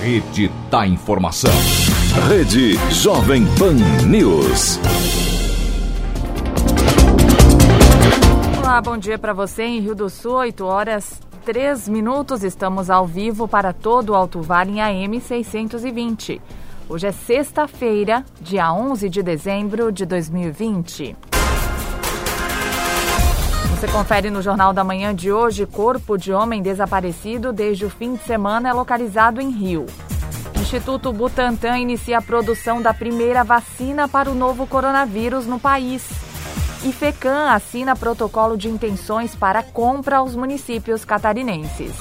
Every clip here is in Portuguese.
Rede da Informação. Rede Jovem Pan News. Olá, bom dia para você em Rio do Sul, 8 horas 3 minutos. Estamos ao vivo para todo o Alto Vale em AM 620. Hoje é sexta-feira, dia 11 de dezembro de 2020. Você confere no Jornal da Manhã de hoje: corpo de homem desaparecido desde o fim de semana é localizado em Rio. Instituto Butantan inicia a produção da primeira vacina para o novo coronavírus no país. E FECAM assina protocolo de intenções para compra aos municípios catarinenses.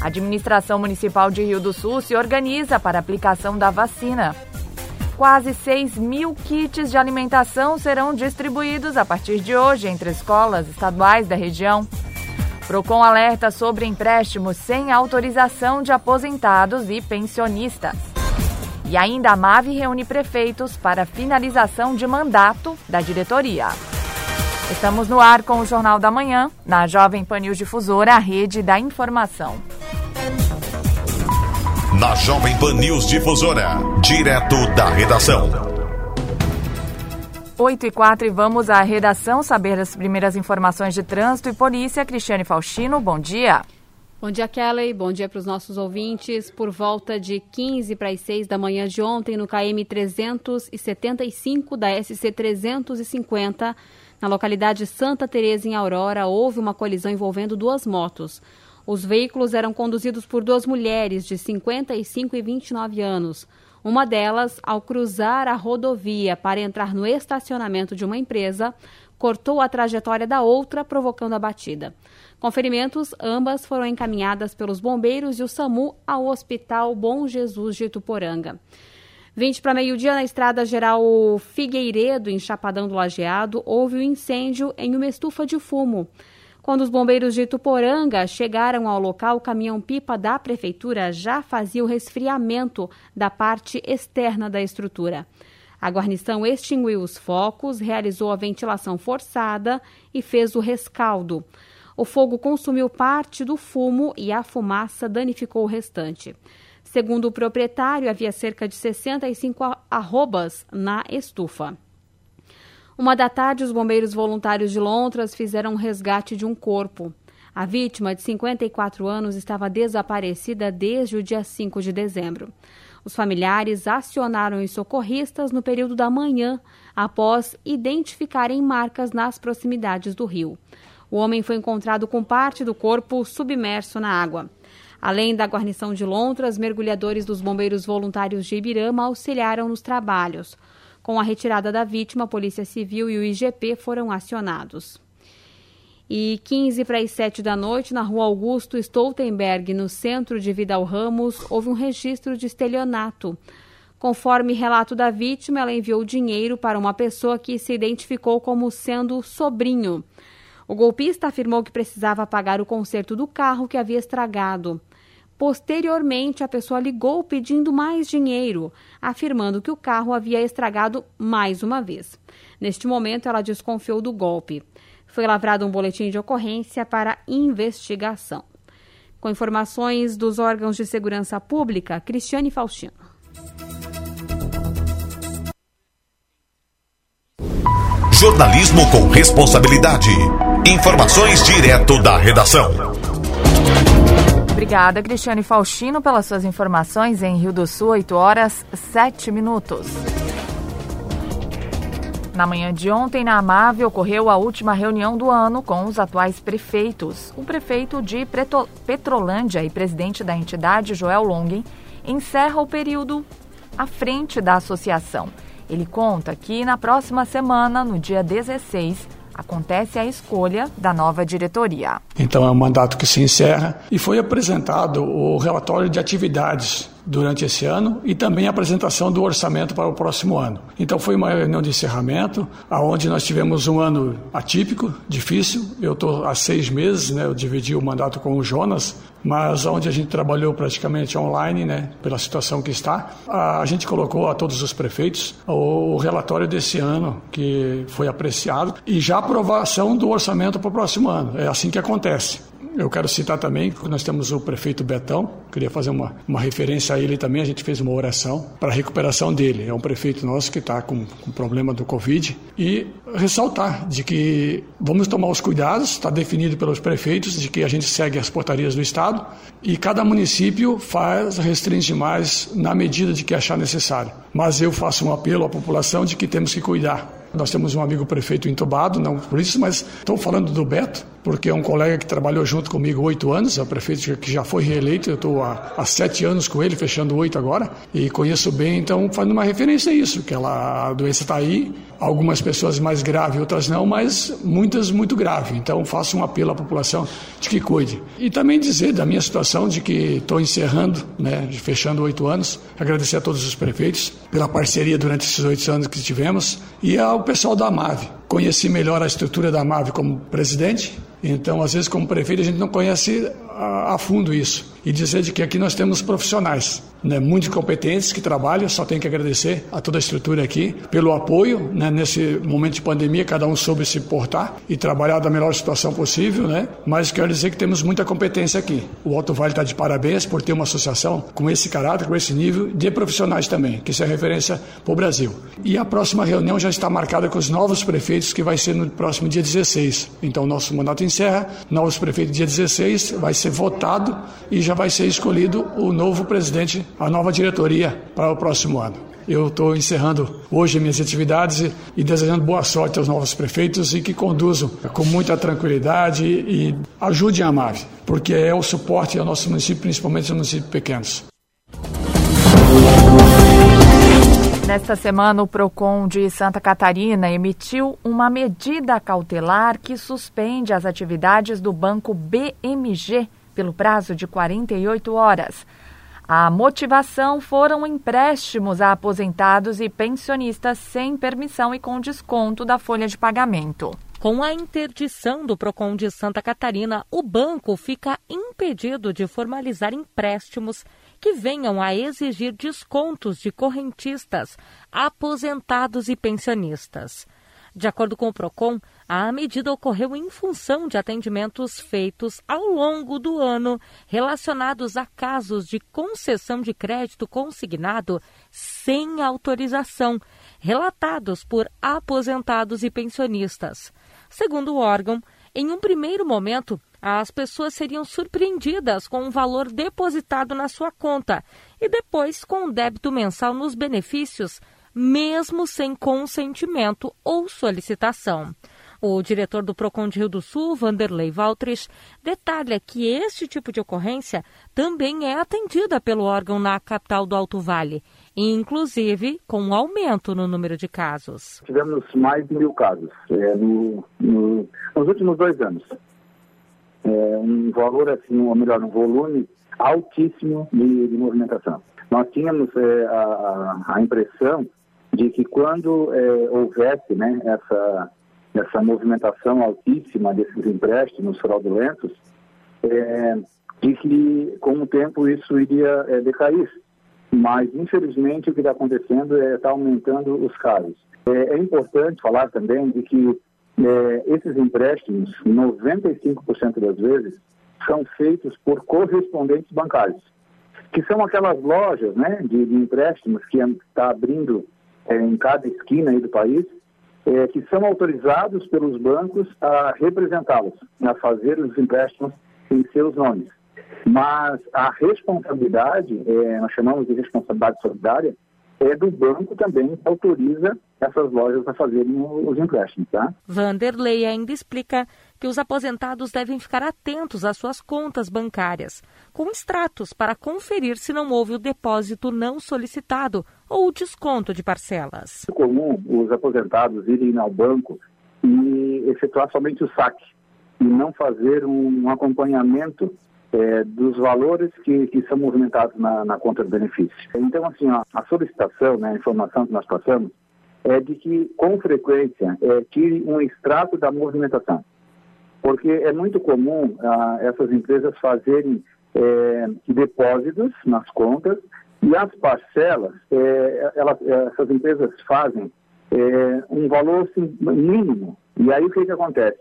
A administração municipal de Rio do Sul se organiza para a aplicação da vacina. Quase 6 mil kits de alimentação serão distribuídos a partir de hoje entre escolas estaduais da região. Procon alerta sobre empréstimos sem autorização de aposentados e pensionistas. E ainda a MAVE reúne prefeitos para finalização de mandato da diretoria. Estamos no ar com o Jornal da Manhã, na Jovem Pan News Difusora, a rede da informação na Jovem Pan News Difusora, direto da redação. 8 e 4 e vamos à redação saber as primeiras informações de trânsito e polícia. Cristiane Faustino, bom dia. Bom dia, Kelly. Bom dia para os nossos ouvintes. Por volta de 15 para as 6 da manhã de ontem, no KM 375 da SC 350, na localidade Santa Teresa, em Aurora, houve uma colisão envolvendo duas motos. Os veículos eram conduzidos por duas mulheres de 55 e 29 anos. Uma delas, ao cruzar a rodovia para entrar no estacionamento de uma empresa, cortou a trajetória da outra, provocando a batida. Com ferimentos, ambas foram encaminhadas pelos bombeiros e o SAMU ao Hospital Bom Jesus de Ituporanga. 20 para meio-dia, na estrada geral Figueiredo, em Chapadão do Lajeado, houve um incêndio em uma estufa de fumo. Quando os bombeiros de Ituporanga chegaram ao local, o caminhão-pipa da prefeitura já fazia o resfriamento da parte externa da estrutura. A guarnição extinguiu os focos, realizou a ventilação forçada e fez o rescaldo. O fogo consumiu parte do fumo e a fumaça danificou o restante. Segundo o proprietário, havia cerca de 65 arrobas na estufa. Uma da tarde, os bombeiros voluntários de Lontras fizeram um resgate de um corpo. A vítima, de 54 anos, estava desaparecida desde o dia 5 de dezembro. Os familiares acionaram os socorristas no período da manhã, após identificarem marcas nas proximidades do rio. O homem foi encontrado com parte do corpo submerso na água. Além da guarnição de Lontras, mergulhadores dos bombeiros voluntários de Ibirama auxiliaram nos trabalhos. Com a retirada da vítima, a Polícia Civil e o IGP foram acionados. E 15 para as 7 da noite, na rua Augusto Stoltenberg, no centro de Vidal Ramos, houve um registro de estelionato. Conforme relato da vítima, ela enviou dinheiro para uma pessoa que se identificou como sendo sobrinho. O golpista afirmou que precisava pagar o conserto do carro que havia estragado. Posteriormente, a pessoa ligou pedindo mais dinheiro, afirmando que o carro havia estragado mais uma vez. Neste momento, ela desconfiou do golpe. Foi lavrado um boletim de ocorrência para investigação. Com informações dos órgãos de segurança pública, Cristiane Faustino. Jornalismo com responsabilidade. Informações direto da redação. Obrigada, Cristiane Faustino, pelas suas informações em Rio do Sul, 8 horas 7 minutos. Na manhã de ontem, na Amave, ocorreu a última reunião do ano com os atuais prefeitos. O prefeito de Petrolândia e presidente da entidade, Joel Longin, encerra o período à frente da associação. Ele conta que na próxima semana, no dia 16, acontece a escolha da nova diretoria. Então é um mandato que se encerra e foi apresentado o relatório de atividades durante esse ano e também a apresentação do orçamento para o próximo ano. Então foi uma reunião de encerramento, aonde nós tivemos um ano atípico, difícil. Eu estou há seis meses, né? Eu dividi o mandato com o Jonas, mas onde a gente trabalhou praticamente online, né? Pela situação que está, a gente colocou a todos os prefeitos o relatório desse ano que foi apreciado e já aprovação do orçamento para o próximo ano. É assim que acontece Eu quero citar também que nós temos o prefeito Betão, queria fazer uma, uma referência a ele também, a gente fez uma oração para a recuperação dele. É um prefeito nosso que está com, com problema do Covid e ressaltar de que vamos tomar os cuidados, está definido pelos prefeitos, de que a gente segue as portarias do Estado e cada município faz, restringe mais na medida de que achar necessário. Mas eu faço um apelo à população de que temos que cuidar nós temos um amigo prefeito entubado, não por isso, mas estou falando do Beto, porque é um colega que trabalhou junto comigo oito anos, é o prefeito que já foi reeleito, eu estou há, sete anos com ele, fechando oito agora, e conheço bem, então fazendo uma referência a isso, que ela, a doença está aí, algumas pessoas mais grave, outras não, mas muitas muito grave. Então faço um apelo à população de que cuide. E também dizer da minha situação de que estou encerrando, né, fechando oito anos, agradecer a todos os prefeitos pela parceria durante esses oito anos que tivemos e ao pessoal da MAVE. Conheci melhor a estrutura da MAVE como presidente, então às vezes como prefeito a gente não conhece a, a fundo isso. E dizer de que aqui nós temos profissionais né, muito competentes que trabalham, só tenho que agradecer a toda a estrutura aqui pelo apoio né, nesse momento de pandemia, cada um soube se portar e trabalhar da melhor situação possível, né? Mas quero dizer que temos muita competência aqui. O Alto Vale está de parabéns por ter uma associação com esse caráter, com esse nível de profissionais também, que isso é referência para o Brasil. E a próxima reunião já está marcada com os novos prefeitos, que vai ser no próximo dia 16. Então, nosso mandato encerra, novos prefeitos dia 16, vai ser votado e já vai ser escolhido o novo presidente a nova diretoria para o próximo ano. Eu estou encerrando hoje minhas atividades e, desejando boa sorte aos novos prefeitos e que conduzam com muita tranquilidade e, e ajudem a MAVE, porque é o suporte ao nosso município, principalmente aos municípios pequenos. Nesta semana, o PROCON de Santa Catarina emitiu uma medida cautelar que suspende as atividades do banco BMG pelo prazo de 48 horas. A motivação foram empréstimos a aposentados e pensionistas sem permissão e com desconto da folha de pagamento. Com a interdição do PROCON de Santa Catarina, o banco fica impedido de formalizar empréstimos que venham a exigir descontos de correntistas, aposentados e pensionistas. De acordo com o PROCON, a medida ocorreu em função de atendimentos feitos ao longo do ano relacionados a casos de concessão de crédito consignado sem autorização, relatados por aposentados e pensionistas. Segundo o órgão, em um primeiro momento, as pessoas seriam surpreendidas com o um valor depositado na sua conta e depois com o um débito mensal nos benefícios mesmo sem consentimento ou solicitação. O diretor do PROCON de Rio do Sul, Vanderlei Valtres, detalha que este tipo de ocorrência também é atendida pelo órgão na capital do Alto Vale, inclusive com um aumento no número de casos. Tivemos mais de mil casos é, no, no, nos últimos dois anos. É, um valor, assim, ou melhor, um volume altíssimo de, de movimentação. Nós tínhamos é, a, a impressão de que quando é, houvesse né, essa, essa movimentação altíssima desses empréstimos fraudulentos, é, de que com o tempo isso iria é, decair. Mas, infelizmente, o que está acontecendo é está aumentando os casos. É, é, importante falar também de que é, esses empréstimos, 95% das vezes, são feitos por correspondentes bancários, que são aquelas lojas né, de, de empréstimos que está abrindo é, em cada esquina do país, é, que são autorizados pelos bancos a representá-los, a fazer os empréstimos em seus nomes. Mas a responsabilidade, é, nós chamamos de responsabilidade solidária, é do banco também que autoriza essas lojas a fazerem os empréstimos. Tá? Vanderlei ainda explica que os aposentados devem ficar atentos às suas contas bancárias, com extratos para conferir se não houve o depósito não solicitado ou desconto de parcelas. É comum os aposentados irem ao banco e efetuar somente o saque e não fazer um acompanhamento é, dos valores que, que, são movimentados na, na, conta de benefício. Então, assim, ó, a solicitação, né, a informação que nós passamos, é de que, com frequência, é, tire um extrato da movimentação porque é muito comum ah, essas empresas fazerem é, depósitos nas contas e as parcelas, é, elas, essas empresas fazem é, um valor assim, mínimo E aí o que, que acontece?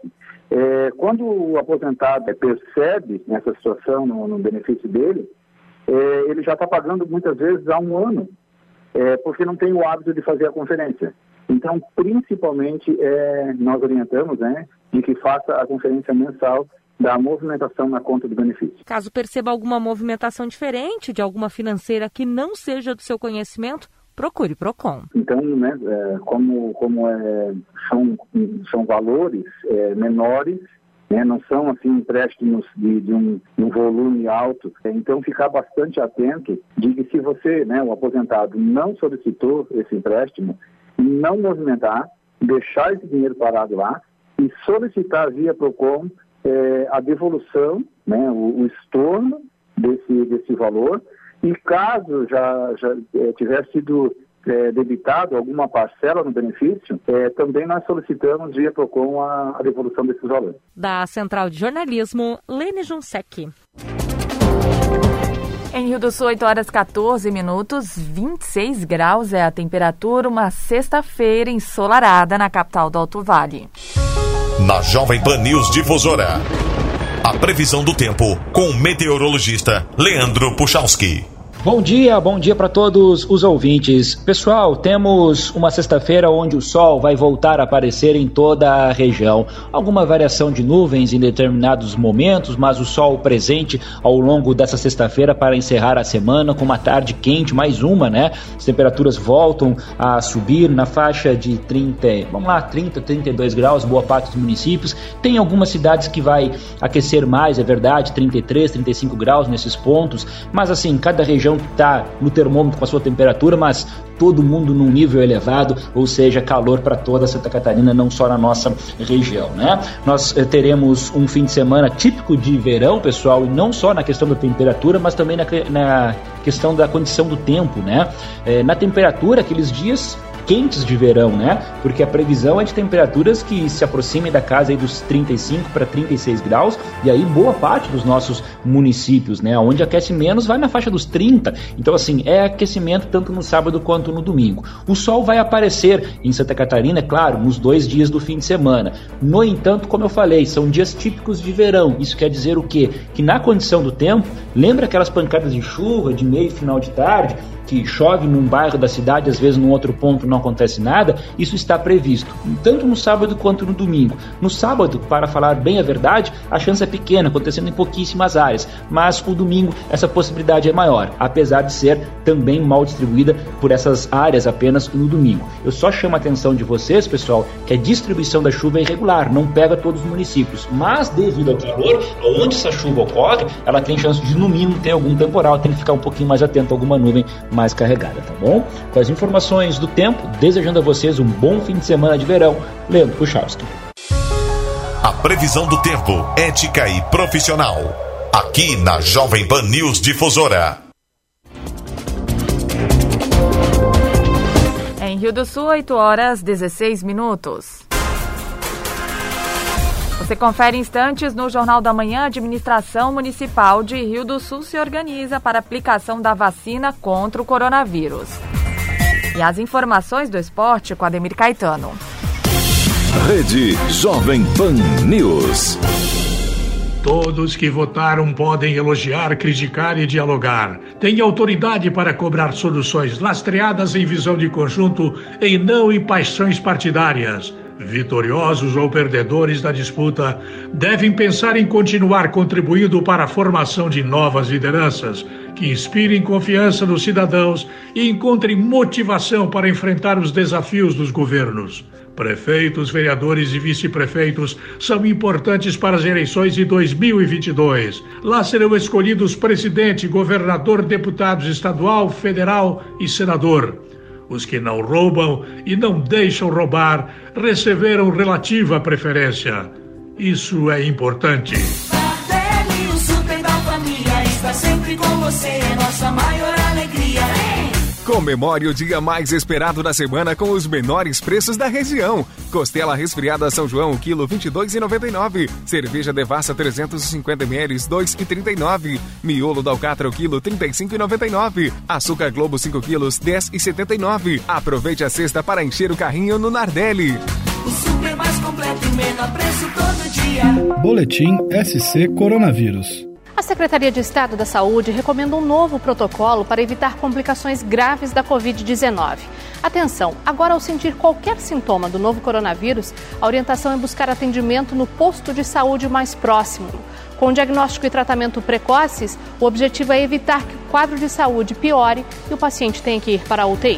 É, quando o aposentado percebe essa situação no, no benefício dele, é, ele já está pagando muitas vezes há um ano, é, porque não tem o hábito de fazer a conferência. Então, principalmente, é, nós orientamos né, de que faça a conferência mensal da movimentação na conta do benefício. Caso perceba alguma movimentação diferente de alguma financeira que não seja do seu conhecimento, procure Procon. Então, né, é, como, como é, são, são valores é, menores, né, não são assim empréstimos de, de, um, de, um, volume alto, então ficar bastante atento de que se você, né, o aposentado, não solicitou esse empréstimo, não movimentar, deixar esse dinheiro parado lá e solicitar via Procon é, a devolução, né, o, o estorno desse, desse valor e caso já, já é, tiver sido é, debitado alguma parcela no benefício, é, também nós solicitamos via PROCON a, a, devolução desses valores. Da Central de Jornalismo, Lene Junsec. Em Rio do Sul, 8 horas 14 minutos, 26 graus é a temperatura, uma sexta-feira ensolarada na capital do Alto Vale. Na Jovem Pan News Difusora, a previsão do tempo com o meteorologista Leandro Puchalski. Bom dia, bom dia para todos os ouvintes. Pessoal, temos uma sexta-feira onde o sol vai voltar a aparecer em toda a região. Alguma variação de nuvens em determinados momentos, mas o sol presente ao longo dessa sexta-feira para encerrar a semana com uma tarde quente, mais uma, né? As temperaturas voltam a subir na faixa de 30, vamos lá, 30, 32 graus, boa parte dos municípios. Tem algumas cidades que vai aquecer mais, é verdade, 33, 35 graus nesses pontos, mas assim, cada região região que está no termômetro com a sua temperatura, mas todo mundo num nível elevado, ou seja, calor para toda Santa Catarina, não só na nossa região, né? Nós eh, teremos um fim de semana típico de verão, pessoal, e não só na questão da temperatura, mas também na, na questão da condição do tempo, né? Eh, na temperatura, aqueles dias quentes de verão, né? Porque a previsão é de temperaturas que se aproximem da casa dos 35 para 36 graus, e aí boa parte dos nossos municípios, né? Onde aquece menos vai na faixa dos 30. Então, assim, é aquecimento tanto no sábado quanto no domingo. O sol vai aparecer em Santa Catarina, é claro, nos dois dias do fim de semana. No entanto, como eu falei, são dias típicos de verão. Isso quer dizer o quê? Que na condição do tempo, lembra aquelas pancadas de chuva de meio e final de tarde? Que chove num bairro da cidade, às vezes num outro ponto não acontece nada, isso está previsto, tanto no sábado quanto no domingo. No sábado, para falar bem a verdade, a chance é pequena, acontecendo em pouquíssimas áreas, mas o domingo essa possibilidade é maior, apesar de ser também mal distribuída por essas áreas apenas no domingo. Eu só chamo a atenção de vocês, pessoal, que a distribuição da chuva é irregular, não pega todos os municípios, mas devido ao calor, onde essa chuva ocorre, ela tem chance de no mínimo ter algum temporal, tem que ficar um pouquinho mais atento a alguma nuvem mais carregada, tá bom? Com as informações do tempo, desejando a vocês um bom fim de semana de verão, Leandro Puchalski. A previsão do tempo, ética e profissional. Aqui na Jovem Pan News Difusora. Em Rio do Sul, 8 horas 16 minutos. Você confere instantes no Jornal da Manhã. A administração municipal de Rio do Sul se organiza para aplicação da vacina contra o coronavírus. E as informações do esporte com Ademir Caetano. Rede Jovem Pan News. Todos que votaram podem elogiar, criticar e dialogar. Tem autoridade para cobrar soluções lastreadas em visão de conjunto e não em paixões partidárias vitoriosos ou perdedores da disputa, devem pensar em continuar contribuindo para a formação de novas lideranças que inspirem confiança nos cidadãos e encontrem motivação para enfrentar os desafios dos governos. Prefeitos, vereadores e vice-prefeitos são importantes para as eleições de 2022. Lá serão escolhidos presidente, governador, deputados estadual, federal e senador. Os que não roubam e não deixam roubar receberam relativa preferência. Isso é importante. O super da família, está sempre com você, é nossa. Comemore o dia mais esperado da semana com os menores preços da região. Costela resfriada São João, quilo 22,99. Cerveja Devassa 350 ml, 2,39. Miolo da Alcatra, quilo 35,99. Açúcar Globo 5 quilos, 10,79. Aproveite a cesta para encher o carrinho no Nardelli. O super mais completo e menor preço todo dia. Boletim SC Coronavírus. A Secretaria de Estado da Saúde recomenda um novo protocolo para evitar complicações graves da Covid-19. Atenção, agora ao sentir qualquer sintoma do novo coronavírus, a orientação é buscar atendimento no posto de saúde mais próximo. Com diagnóstico e tratamento precoces, o objetivo é evitar que o quadro de saúde piore e o paciente tenha que ir para a UTI.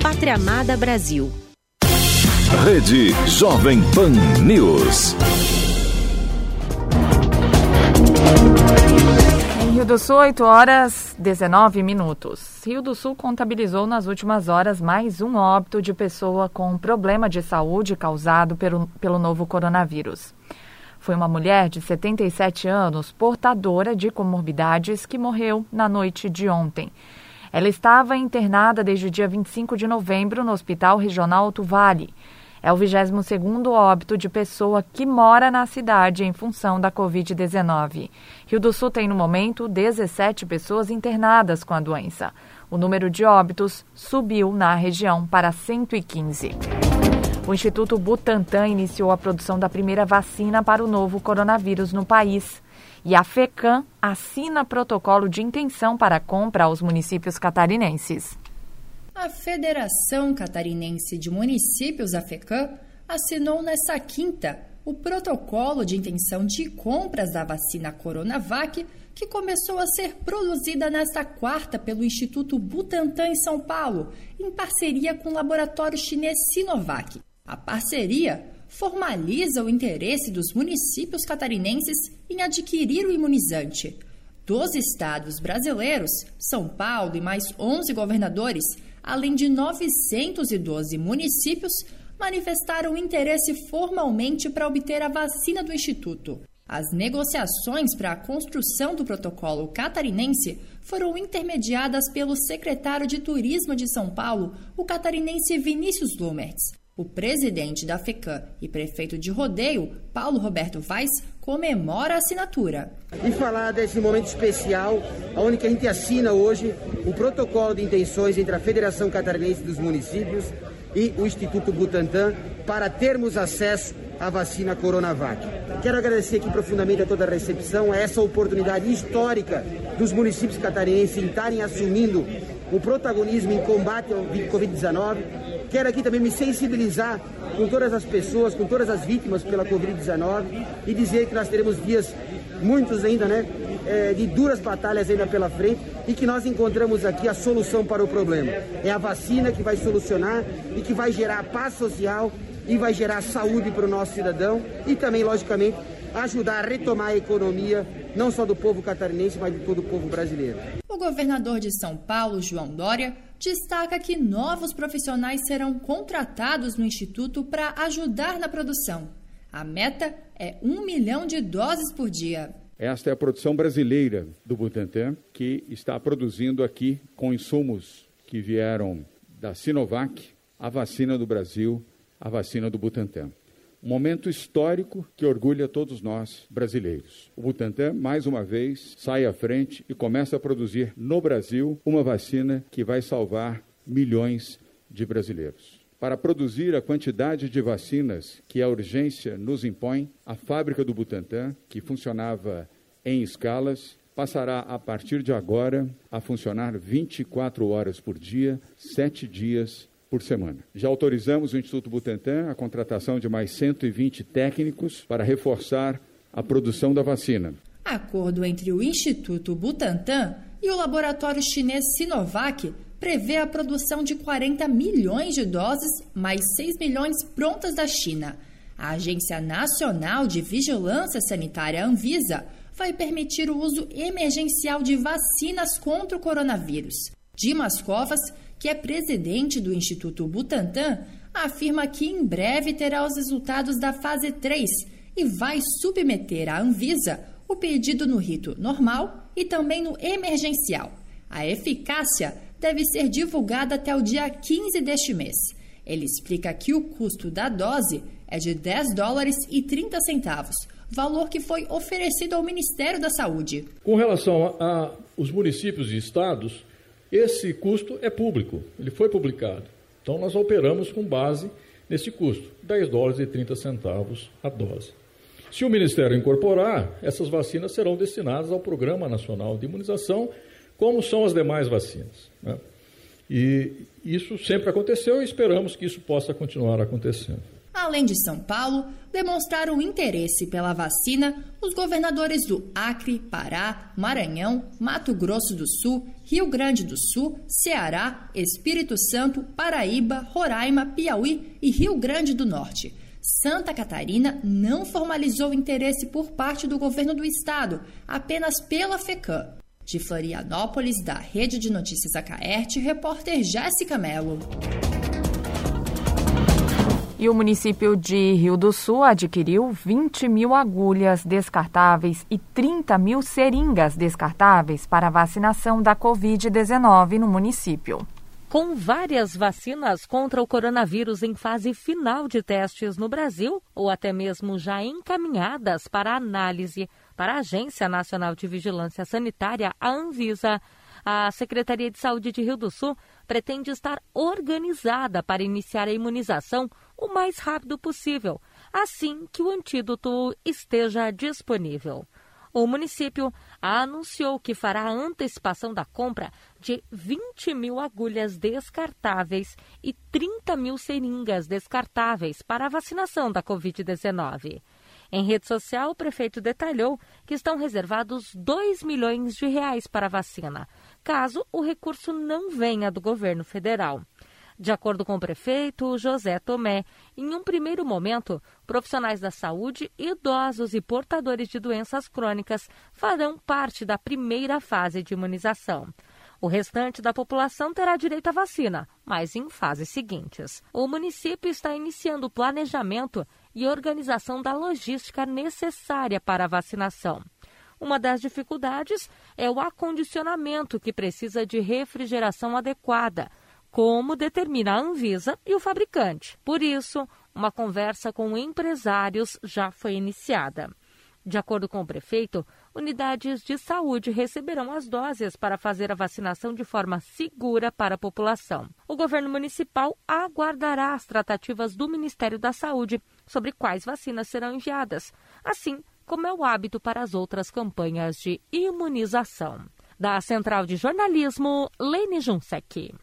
Pátria Amada Brasil. Rede Jovem Pan News. Em Rio do Sul, 8 horas 19 minutos. Rio do Sul contabilizou nas últimas horas mais um óbito de pessoa com problema de saúde causado pelo, pelo novo coronavírus. Foi uma mulher de 77 anos, portadora de comorbidades, que morreu na noite de ontem. Ela estava internada desde o dia 25 de novembro no Hospital Regional Alto Vale. É o 22º óbito de pessoa que mora na cidade em função da Covid-19. Rio do Sul tem, no momento, 17 pessoas internadas com a doença. O número de óbitos subiu na região para 115. O Instituto Butantan iniciou a produção da primeira vacina para o novo coronavírus no país. E a FECAM assina protocolo de intenção para compra aos municípios catarinenses. A Federação Catarinense de Municípios, a FECAM, assinou nesta quinta o protocolo de intenção de compras da vacina Coronavac, que começou a ser produzida nesta quarta pelo Instituto Butantan em São Paulo, em parceria com o laboratório chinês Sinovac. A parceria formaliza o interesse dos municípios catarinenses em adquirir o imunizante. Dos estados brasileiros, São Paulo e mais 11 governadores, além de 912 municípios, manifestaram interesse formalmente para obter a vacina do Instituto. As negociações para a construção do protocolo catarinense foram intermediadas pelo secretário de Turismo de São Paulo, o catarinense Vinícius Lumertz. O presidente da FECAM e prefeito de Rodeio, Paulo Roberto Vaz, comemora a assinatura. E falar desse momento especial, onde a gente assina hoje o protocolo de intenções entre a Federação Catarinense dos Municípios e o Instituto Butantan para termos acesso à vacina Coronavac. Quero agradecer aqui profundamente a toda a recepção, a essa oportunidade histórica dos municípios catarinenses em estarem assumindo o protagonismo em combate ao Covid-19. Quero aqui também me sensibilizar com todas as pessoas, com todas as vítimas pela Covid-19 e dizer que nós teremos dias, muitos ainda, né, é, de duras batalhas ainda pela frente e que nós encontramos aqui a solução para o problema. É a vacina que vai solucionar e que vai gerar paz social e vai gerar saúde para o nosso cidadão e também, logicamente, ajudar a retomar a economia, não só do povo catarinense, mas de todo o povo brasileiro. O governador de São Paulo, João Dória, destaca que novos profissionais serão contratados no Instituto para ajudar na produção. A meta é um milhão de doses por dia. Esta é a produção brasileira do Butantan, que está produzindo aqui com insumos que vieram da Sinovac, a vacina do Brasil, a vacina do Butantan. Um momento histórico que orgulha todos nós brasileiros. O Butantan, mais uma vez, sai à frente e começa a produzir no Brasil uma vacina que vai salvar milhões de brasileiros. Para produzir a quantidade de vacinas que a urgência nos impõe, a fábrica do Butantan, que funcionava em escalas, passará a partir de agora a funcionar 24 horas por dia, sete dias por semana. Já autorizamos o Instituto Butantan a contratação de mais 120 técnicos para reforçar a produção da vacina. Acordo entre o Instituto Butantan e o laboratório chinês Sinovac prevê a produção de 40 milhões de doses, mais 6 milhões prontas da China. A Agência Nacional de Vigilância Sanitária Anvisa vai permitir o uso emergencial de vacinas contra o coronavírus. Dimas Covas que é presidente do Instituto Butantan, afirma que em breve terá os resultados da fase 3 e vai submeter à Anvisa o pedido no rito normal e também no emergencial. A eficácia deve ser divulgada até o dia 15 deste mês. Ele explica que o custo da dose é de 10 dólares e 30 centavos, valor que foi oferecido ao Ministério da Saúde. Com relação aos municípios e estados, esse custo é público, ele foi publicado. Então nós operamos com base nesse custo, 10 dólares e 30 centavos a dose. Se o Ministério incorporar, essas vacinas serão destinadas ao Programa Nacional de Imunização, como são as demais vacinas. Né? E isso sempre aconteceu e esperamos que isso possa continuar acontecendo. Além de São Paulo, demonstraram interesse pela vacina os governadores do Acre, Pará, Maranhão, Mato Grosso do Sul, Rio Grande do Sul, Ceará, Espírito Santo, Paraíba, Roraima, Piauí e Rio Grande do Norte. Santa Catarina não formalizou interesse por parte do governo do estado, apenas pela FECAM. De Florianópolis, da Rede de Notícias Acaerte, repórter Jéssica Mello. E o município de Rio do Sul adquiriu 20 mil agulhas descartáveis e 30 mil seringas descartáveis para vacinação da Covid-19 no município. Com várias vacinas contra o coronavírus em fase final de testes no Brasil, ou até mesmo já encaminhadas para análise para a Agência Nacional de Vigilância Sanitária, a Anvisa, a Secretaria de Saúde de Rio do Sul pretende estar organizada para iniciar a imunização o mais rápido possível, assim que o antídoto esteja disponível. O município anunciou que fará antecipação da compra de 20 mil agulhas descartáveis e 30 mil seringas descartáveis para a vacinação da Covid-19. Em rede social, o prefeito detalhou que estão reservados 2 milhões de reais para a vacina, caso o recurso não venha do governo federal. De acordo com o prefeito José Tomé, em um primeiro momento, profissionais da saúde, idosos e portadores de doenças crônicas farão parte da primeira fase de imunização. O restante da população terá direito à vacina, mas em fases seguintes. O município está iniciando o planejamento e organização da logística necessária para a vacinação. Uma das dificuldades é o acondicionamento, que precisa de refrigeração adequada como determina a Anvisa e o fabricante. Por isso, uma conversa com empresários já foi iniciada. De acordo com o prefeito, unidades de saúde receberão as doses para fazer a vacinação de forma segura para a população. O governo municipal aguardará as tratativas do Ministério da Saúde sobre quais vacinas serão enviadas, assim como é o hábito para as outras campanhas de imunização. Da Central de Jornalismo, Lene Junsec.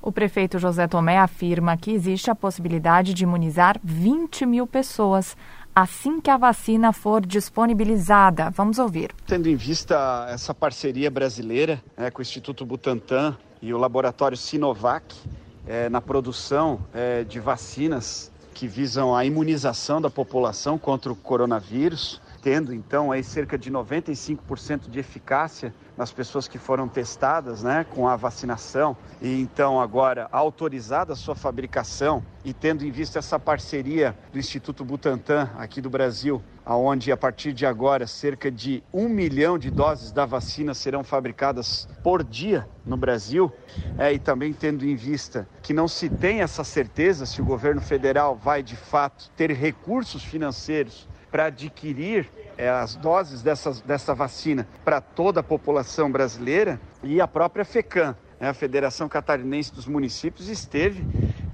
O prefeito José Tomé afirma que existe a possibilidade de imunizar 20 mil pessoas assim que a vacina for disponibilizada. Vamos ouvir. Tendo em vista essa parceria brasileira né, com o Instituto Butantan e o laboratório Sinovac é, na produção é, de vacinas que visam a imunização da população contra o coronavírus, tendo então aí cerca de 95% de eficácia nas pessoas que foram testadas né, com a vacinação e então agora autorizada a sua fabricação e tendo em vista essa parceria do Instituto Butantan aqui do Brasil, aonde a partir de agora cerca de um milhão de doses da vacina serão fabricadas por dia no Brasil, é, e também tendo em vista que não se tem essa certeza se o governo federal vai de fato ter recursos financeiros para adquirir é, as doses dessas, dessa vacina para toda a população brasileira e a própria FECAM, né, a Federação Catarinense dos Municípios, esteve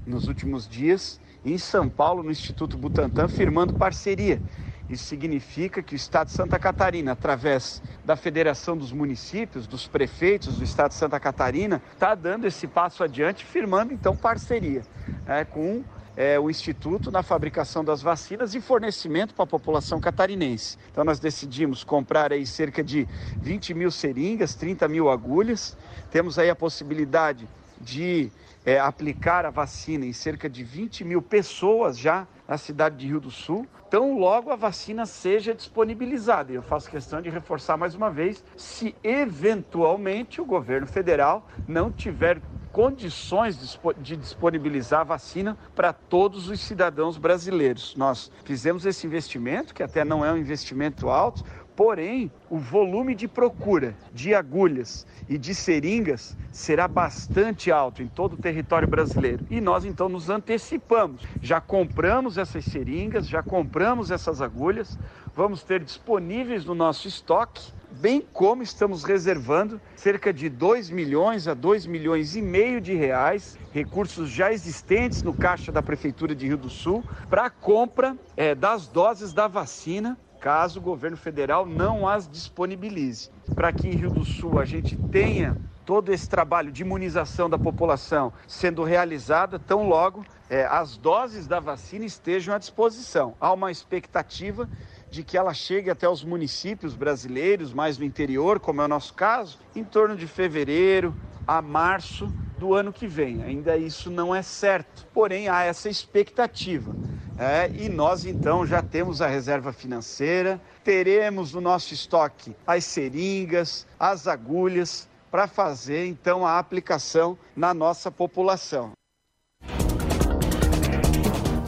nos últimos dias em São Paulo, no Instituto Butantan, firmando parceria. Isso significa que o Estado de Santa Catarina, através da Federação dos Municípios, dos prefeitos do Estado de Santa Catarina, está dando esse passo adiante, firmando então parceria é, com é, o Instituto na fabricação das vacinas e fornecimento para a população catarinense. Então nós decidimos comprar aí cerca de 20 mil seringas, 30 mil agulhas. Temos aí a possibilidade de é, aplicar a vacina em cerca de 20 mil pessoas já na cidade de Rio do Sul. Tão logo a vacina seja disponibilizada. Eu faço questão de reforçar mais uma vez, se eventualmente o governo federal não tiver condições de disponibilizar a vacina para todos os cidadãos brasileiros. Nós fizemos esse investimento, que até não é um investimento alto, Porém, o volume de procura de agulhas e de seringas será bastante alto em todo o território brasileiro. E nós então nos antecipamos. Já compramos essas seringas, já compramos essas agulhas, vamos ter disponíveis no nosso estoque, bem como estamos reservando cerca de 2 milhões a 2 milhões e meio de reais, recursos já existentes no caixa da Prefeitura de Rio do Sul, para a compra é, das doses da vacina caso o governo federal não as disponibilize. Para que em Rio do Sul a gente tenha todo esse trabalho de imunização da população sendo realizada tão logo é, as doses da vacina estejam à disposição. Há uma expectativa de que ela chegue até os municípios brasileiros, mais no interior, como é o nosso caso, em torno de fevereiro a março do ano que vem. Ainda isso não é certo, porém há essa expectativa. É, e nós então já temos a reserva financeira, teremos no nosso estoque as seringas, as agulhas, para fazer então a aplicação na nossa população.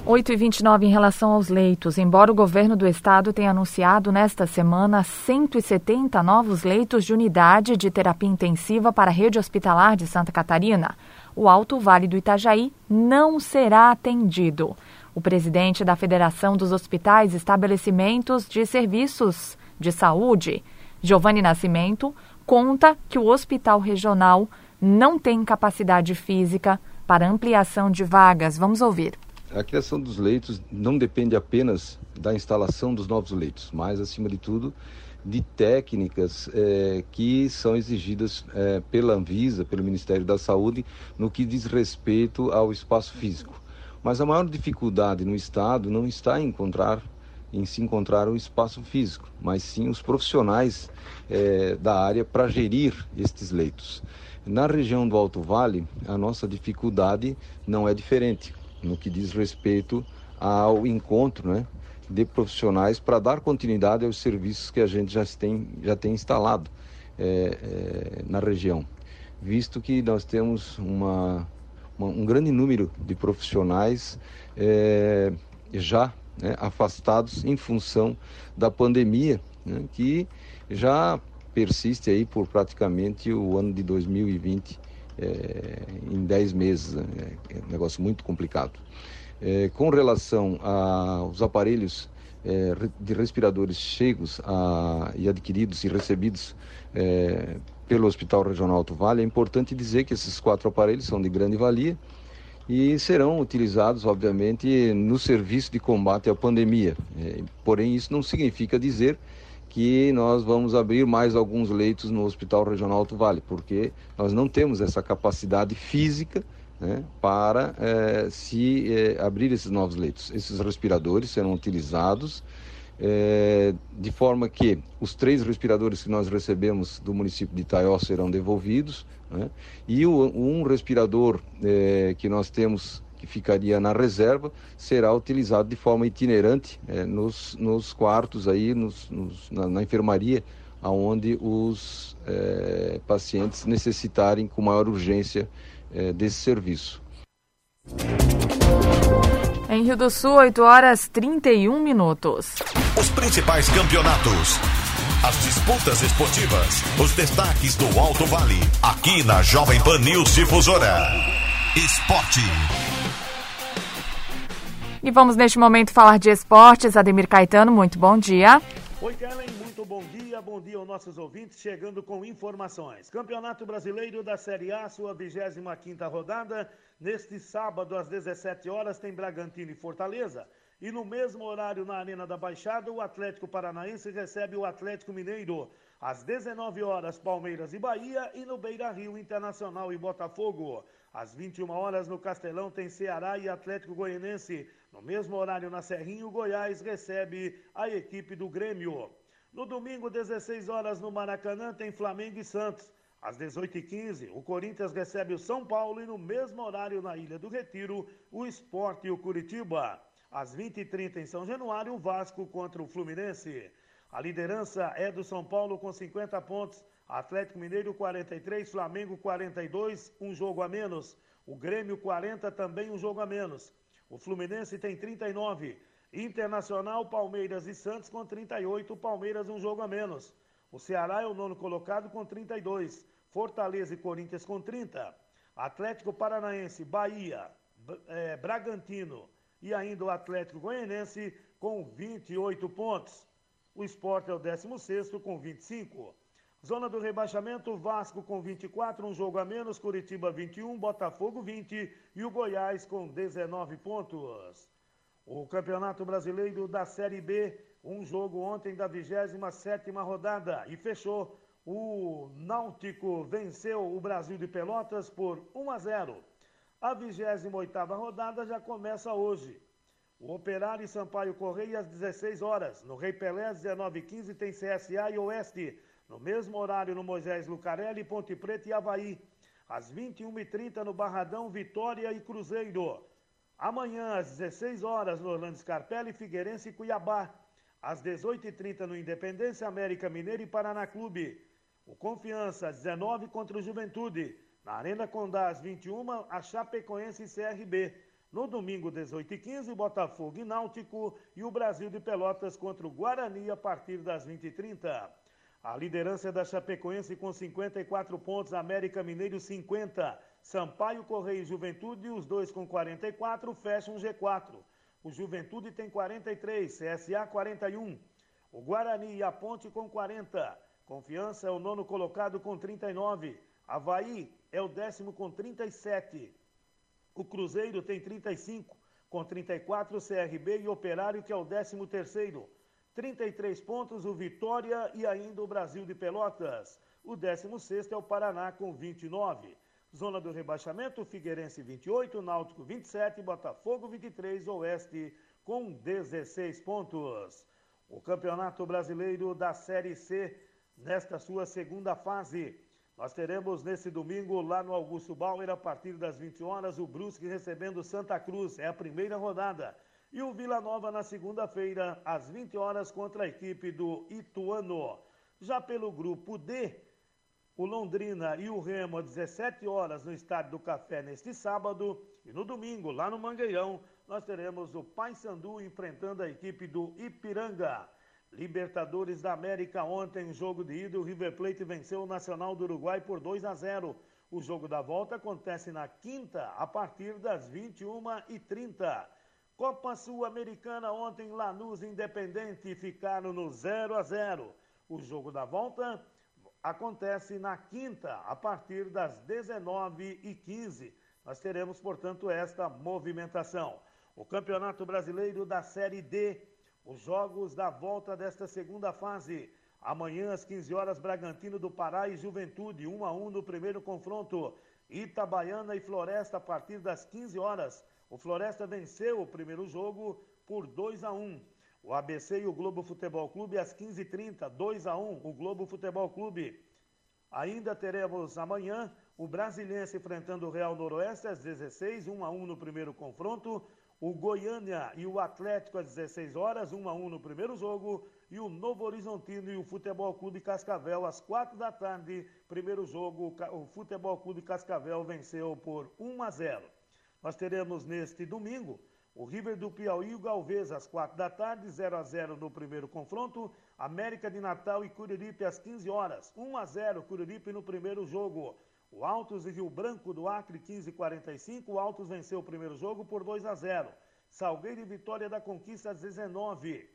8 e 29 em relação aos leitos. Embora o governo do estado tenha anunciado nesta semana 170 novos leitos de unidade de terapia intensiva para a rede hospitalar de Santa Catarina, o Alto Vale do Itajaí não será atendido. O presidente da Federação dos Hospitais Estabelecimentos de Serviços de Saúde, Giovanni Nascimento, conta que o hospital regional não tem capacidade física para ampliação de vagas. Vamos ouvir. A criação dos leitos não depende apenas da instalação dos novos leitos, mas, acima de tudo, de técnicas é, que são exigidas é, pela Anvisa, pelo Ministério da Saúde, no que diz respeito ao espaço físico. Mas a maior dificuldade no Estado não está em encontrar em se encontrar o espaço físico, mas sim os profissionais é, da área para gerir estes leitos. Na região do Alto Vale, a nossa dificuldade não é diferente no que diz respeito ao encontro né, de profissionais para dar continuidade aos serviços que a gente já tem, já tem instalado é, é, na região, visto que nós temos uma um grande número de profissionais é, já né, afastados em função da pandemia, né, que já persiste aí por praticamente o ano de 2020, é, em 10 meses, né, é um negócio muito complicado. É, com relação aos aparelhos é, de respiradores chegos a, e adquiridos e recebidos é, pelo Hospital Regional Alto Vale, é importante dizer que esses quatro aparelhos são de grande valia e serão utilizados, obviamente, no serviço de combate à pandemia. É, porém, isso não significa dizer que nós vamos abrir mais alguns leitos no Hospital Regional Alto Vale, porque nós não temos essa capacidade física né, para é, se é, abrir esses novos leitos. Esses respiradores serão utilizados é, de forma que os três respiradores que nós recebemos do município de Itaió serão devolvidos, né? e o, um respirador que nós temos que ficaria na reserva será utilizado de forma itinerante é, nos, nos quartos aí, nos, nos, na, na, enfermaria, aonde os é, pacientes necessitarem com maior urgência é, desse serviço. Em Rio do Sul, 8 horas 31 minutos. Os principais campeonatos. As disputas esportivas. Os destaques do Alto Vale. Aqui na Jovem Pan News Difusora. Esporte. E vamos neste momento falar de esportes. Ademir Caetano, muito bom dia. Oi, Kellen, muito bom dia. Bom dia aos nossos ouvintes, chegando com informações. Campeonato Brasileiro da Série A, sua 25ª rodada. Neste sábado, às 17 horas, tem Bragantino e Fortaleza. E no mesmo horário, na Arena da Baixada, o Atlético Paranaense recebe o Atlético Mineiro. Às 19 horas, Palmeiras e Bahia. E no Beira Rio, Internacional e Botafogo. Às 21 horas, no Castelão, tem Ceará e Atlético Goianense. No mesmo horário, na Serrinho, Goiás recebe a equipe do Grêmio. No domingo, 16 horas, no Maracanã, tem Flamengo e Santos. Às 18h15, o Corinthians recebe o São Paulo e no mesmo horário na Ilha do Retiro, o Esporte e o Curitiba. Às 20h30 em São Januário, o Vasco contra o Fluminense. A liderança é do São Paulo com 50 pontos. Atlético Mineiro 43, Flamengo 42, um jogo a menos. O Grêmio 40, também um jogo a menos. O Fluminense tem 39. Internacional, Palmeiras e Santos com 38, Palmeiras um jogo a menos. O Ceará é o nono colocado com 32. Fortaleza e Corinthians com 30. Atlético Paranaense, Bahia, é, Bragantino e ainda o Atlético Goianense com 28 pontos. O Sport é o 16 com 25. Zona do rebaixamento, Vasco com 24, um jogo a menos, Curitiba 21, Botafogo 20 e o Goiás com 19 pontos. O Campeonato Brasileiro da Série B, um jogo ontem da 27ª rodada e fechou. O Náutico venceu o Brasil de Pelotas por 1 a 0. A 28ª rodada já começa hoje. O Operário e Sampaio Correia às 16 horas. No Rei Pelé, às 19h15, tem CSA e Oeste. No mesmo horário, no Moisés Lucarelli, Ponte Preta e Havaí. Às 21h30, no Barradão, Vitória e Cruzeiro. Amanhã, às 16 horas, no Orlando Scarpelli, Figueirense e Cuiabá. Às 18h30, no Independência, América Mineiro e Paraná Clube. O Confiança, às 19 contra o Juventude. Na Arena Condá, às 21 a Chapecoense e CRB. No domingo, 18h15, Botafogo e Náutico. E o Brasil de Pelotas contra o Guarani a partir das 20h30. A liderança é da Chapecoense com 54 pontos, América Mineiro 50. Sampaio, Correio e Juventude, os dois com 44, fecham o G4. O Juventude tem 43, CSA 41. O Guarani e a Ponte com 40. Confiança é o nono colocado com 39. Havaí é o décimo com 37. O Cruzeiro tem 35, com 34 CRB e Operário, que é o décimo terceiro. 33 pontos o Vitória e ainda o Brasil de Pelotas. O 16 é o Paraná com 29. Zona do rebaixamento, Figueirense 28, Náutico 27, Botafogo 23, Oeste com 16 pontos. O Campeonato Brasileiro da Série C, nesta sua segunda fase. Nós teremos nesse domingo, lá no Augusto Bauer, a partir das 20 horas, o Brusque recebendo Santa Cruz. É a primeira rodada. E o Vila Nova na segunda-feira, às 20 horas, contra a equipe do Ituano. Já pelo grupo D, o Londrina e o Remo às 17 horas no Estádio do Café neste sábado. E no domingo, lá no Mangueirão, nós teremos o Paysandu enfrentando a equipe do Ipiranga. Libertadores da América ontem, jogo de ida, o River Plate venceu o Nacional do Uruguai por 2 a 0. O jogo da volta acontece na quinta, a partir das 21h30. Copa Sul-Americana ontem, Lanús Independente ficaram no 0 a 0. O jogo da volta acontece na quinta, a partir das 19h15. Nós teremos, portanto, esta movimentação. O Campeonato Brasileiro da Série D, os jogos da volta desta segunda fase. Amanhã, às 15 horas, Bragantino do Pará e Juventude, 1 a 1 no primeiro confronto. Itabaiana e Floresta, a partir das 15 horas. O Floresta venceu o primeiro jogo por 2 a 1. O ABC e o Globo Futebol Clube às 15h30, 2 a 1 o Globo Futebol Clube. Ainda teremos amanhã o Brasiliense enfrentando o Real Noroeste às 16 1 a 1 no primeiro confronto. O Goiânia e o Atlético às 16 horas, 1 a 1 no primeiro jogo. E o Novo Horizontino e o Futebol Clube Cascavel às 4 da tarde. Primeiro jogo, o Futebol Clube Cascavel venceu por 1 a 0. Nós teremos neste domingo o River do Piauí e o Galvez às 4 da tarde, 0 a 0 no primeiro confronto. América de Natal e Curiripe às 15 horas, 1 a 0 Curiripe no primeiro jogo. O Altos e Rio Branco do Acre 15 45, o Altos venceu o primeiro jogo por 2 a 0. Salgueiro e Vitória da Conquista às 19.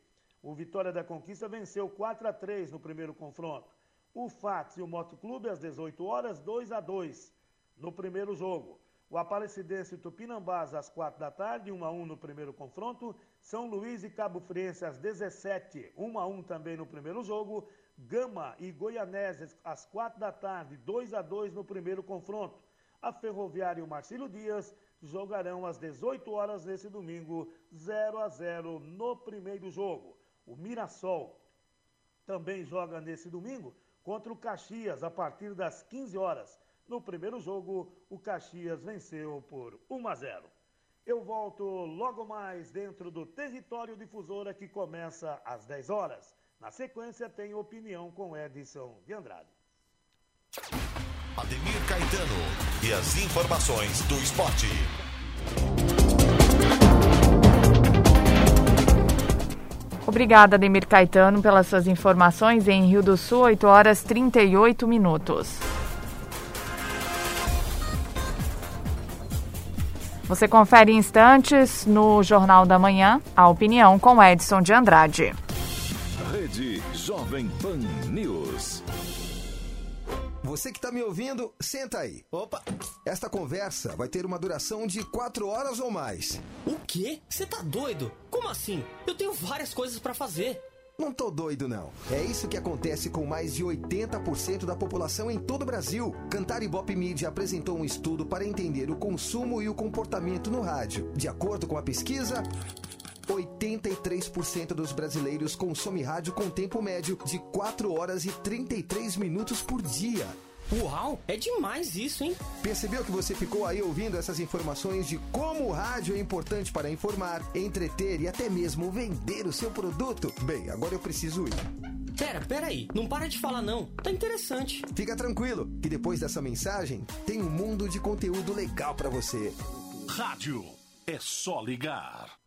O Vitória da Conquista venceu 4 a 3 no primeiro confronto. O Fax e o Motoclube às 18 horas, 2 a 2 no primeiro jogo. O Aparecidense Tupinambás às quatro da tarde, 1 a 1 no primeiro confronto. São Luís e Cabo Friense às 17, 1 a 1 também no primeiro jogo. Gama e Goianésia às quatro da tarde, 2 a 2 no primeiro confronto. A Ferroviária e o Marcílio Dias jogarão às 18 horas nesse domingo, 0 a 0 no primeiro jogo. O Mirassol também joga nesse domingo contra o Caxias a partir das 15 horas. No primeiro jogo, o Caxias venceu por 1 a 0. Eu volto logo mais dentro do Território Difusora que começa às 10 horas. Na sequência, tem opinião com Edson de Andrade. Ademir Caetano e as informações do esporte. Obrigada, Ademir Caetano, pelas suas informações em Rio do Sul, 8 horas 38 minutos. Você confere em instantes no Jornal da Manhã a opinião com Edson de Andrade. Rede Jovem Pan News. Você que está me ouvindo, senta aí. Opa! Esta conversa vai ter uma duração de quatro horas ou mais. O quê? Você tá doido? Como assim? Eu tenho várias coisas para fazer. Não tô doido, não. É isso que acontece com mais de 80% da população em todo o Brasil. Cantar Ibope Media apresentou um estudo para entender o consumo e o comportamento no rádio. De acordo com a pesquisa, 83% dos brasileiros consomem rádio com tempo médio de 4 horas e 33 minutos por dia. Uau, é demais isso, hein? Percebeu que você ficou aí ouvindo essas informações de como o rádio é importante para informar, entreter e até mesmo vender o seu produto? Bem, agora eu preciso ir. Pera, pera aí, não para de falar não. Tá interessante. Fica tranquilo, que depois dessa mensagem tem um mundo de conteúdo legal para você. Rádio é só ligar.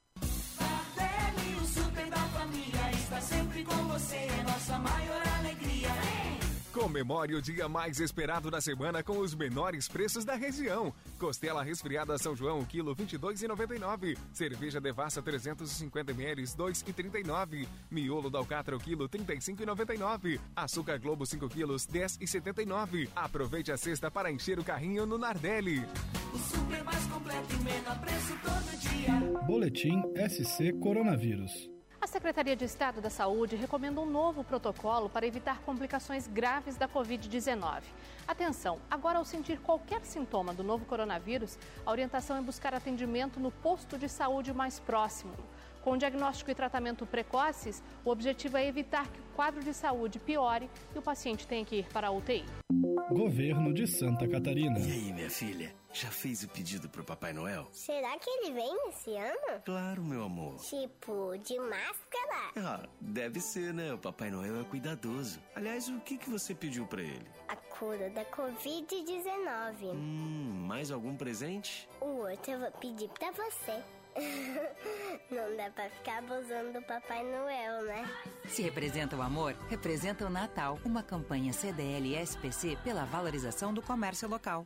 Comemore o dia mais esperado da semana com os menores preços da região. Costela resfriada São João, quilo 22,99. Cerveja Devassa 350 ml, 2,39. Miolo da Alcatra, quilo 35,99. Açúcar Globo 5 quilos, 10,79. Aproveite a cesta para encher o carrinho no Nardelli. O super mais completo e o menor preço todo dia. Boletim SC Coronavírus. A Secretaria de Estado da Saúde recomenda um novo protocolo para evitar complicações graves da Covid-19. Atenção, agora ao sentir qualquer sintoma do novo coronavírus, a orientação é buscar atendimento no posto de saúde mais próximo. Com diagnóstico e tratamento precoces, o objetivo é evitar que o quadro de saúde piore e o paciente tenha que ir para a UTI. Governo de Santa Catarina. E aí, minha filha, já fez o pedido pro Papai Noel? Será que ele vem esse ano? Claro, meu amor. Tipo, de máscara? Ah, deve ser, né? O Papai Noel é cuidadoso. Aliás, o que, que você pediu para ele? A cura da Covid-19. Hum, mais algum presente? O outro eu vou pedir pra você. Não dá pra ficar abusando do Papai Noel, né? Se representa o amor, representa o Natal. Uma campanha CDL e SPC pela valorização do comércio local.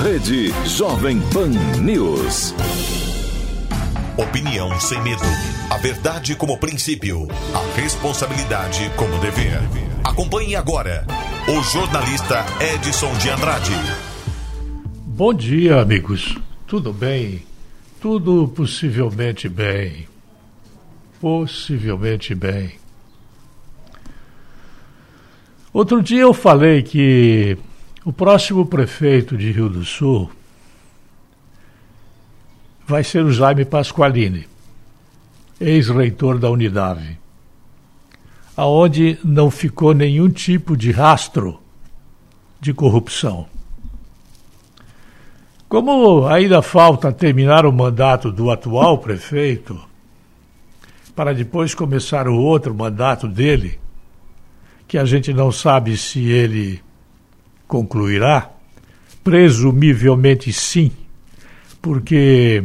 Rede Jovem Pan News. Opinião sem medo. A verdade como princípio. A responsabilidade como dever. Acompanhe agora o jornalista Edson de Andrade. Bom dia, amigos. Tudo bem? Tudo possivelmente bem. Possivelmente bem. Outro dia eu falei que o próximo prefeito de Rio do Sul vai ser o Jaime Pasqualini, ex-reitor da Unidade, aonde não ficou nenhum tipo de rastro de corrupção. Como ainda falta terminar o mandato do atual prefeito, para depois começar o outro mandato dele, que a gente não sabe se ele concluirá, presumivelmente sim, porque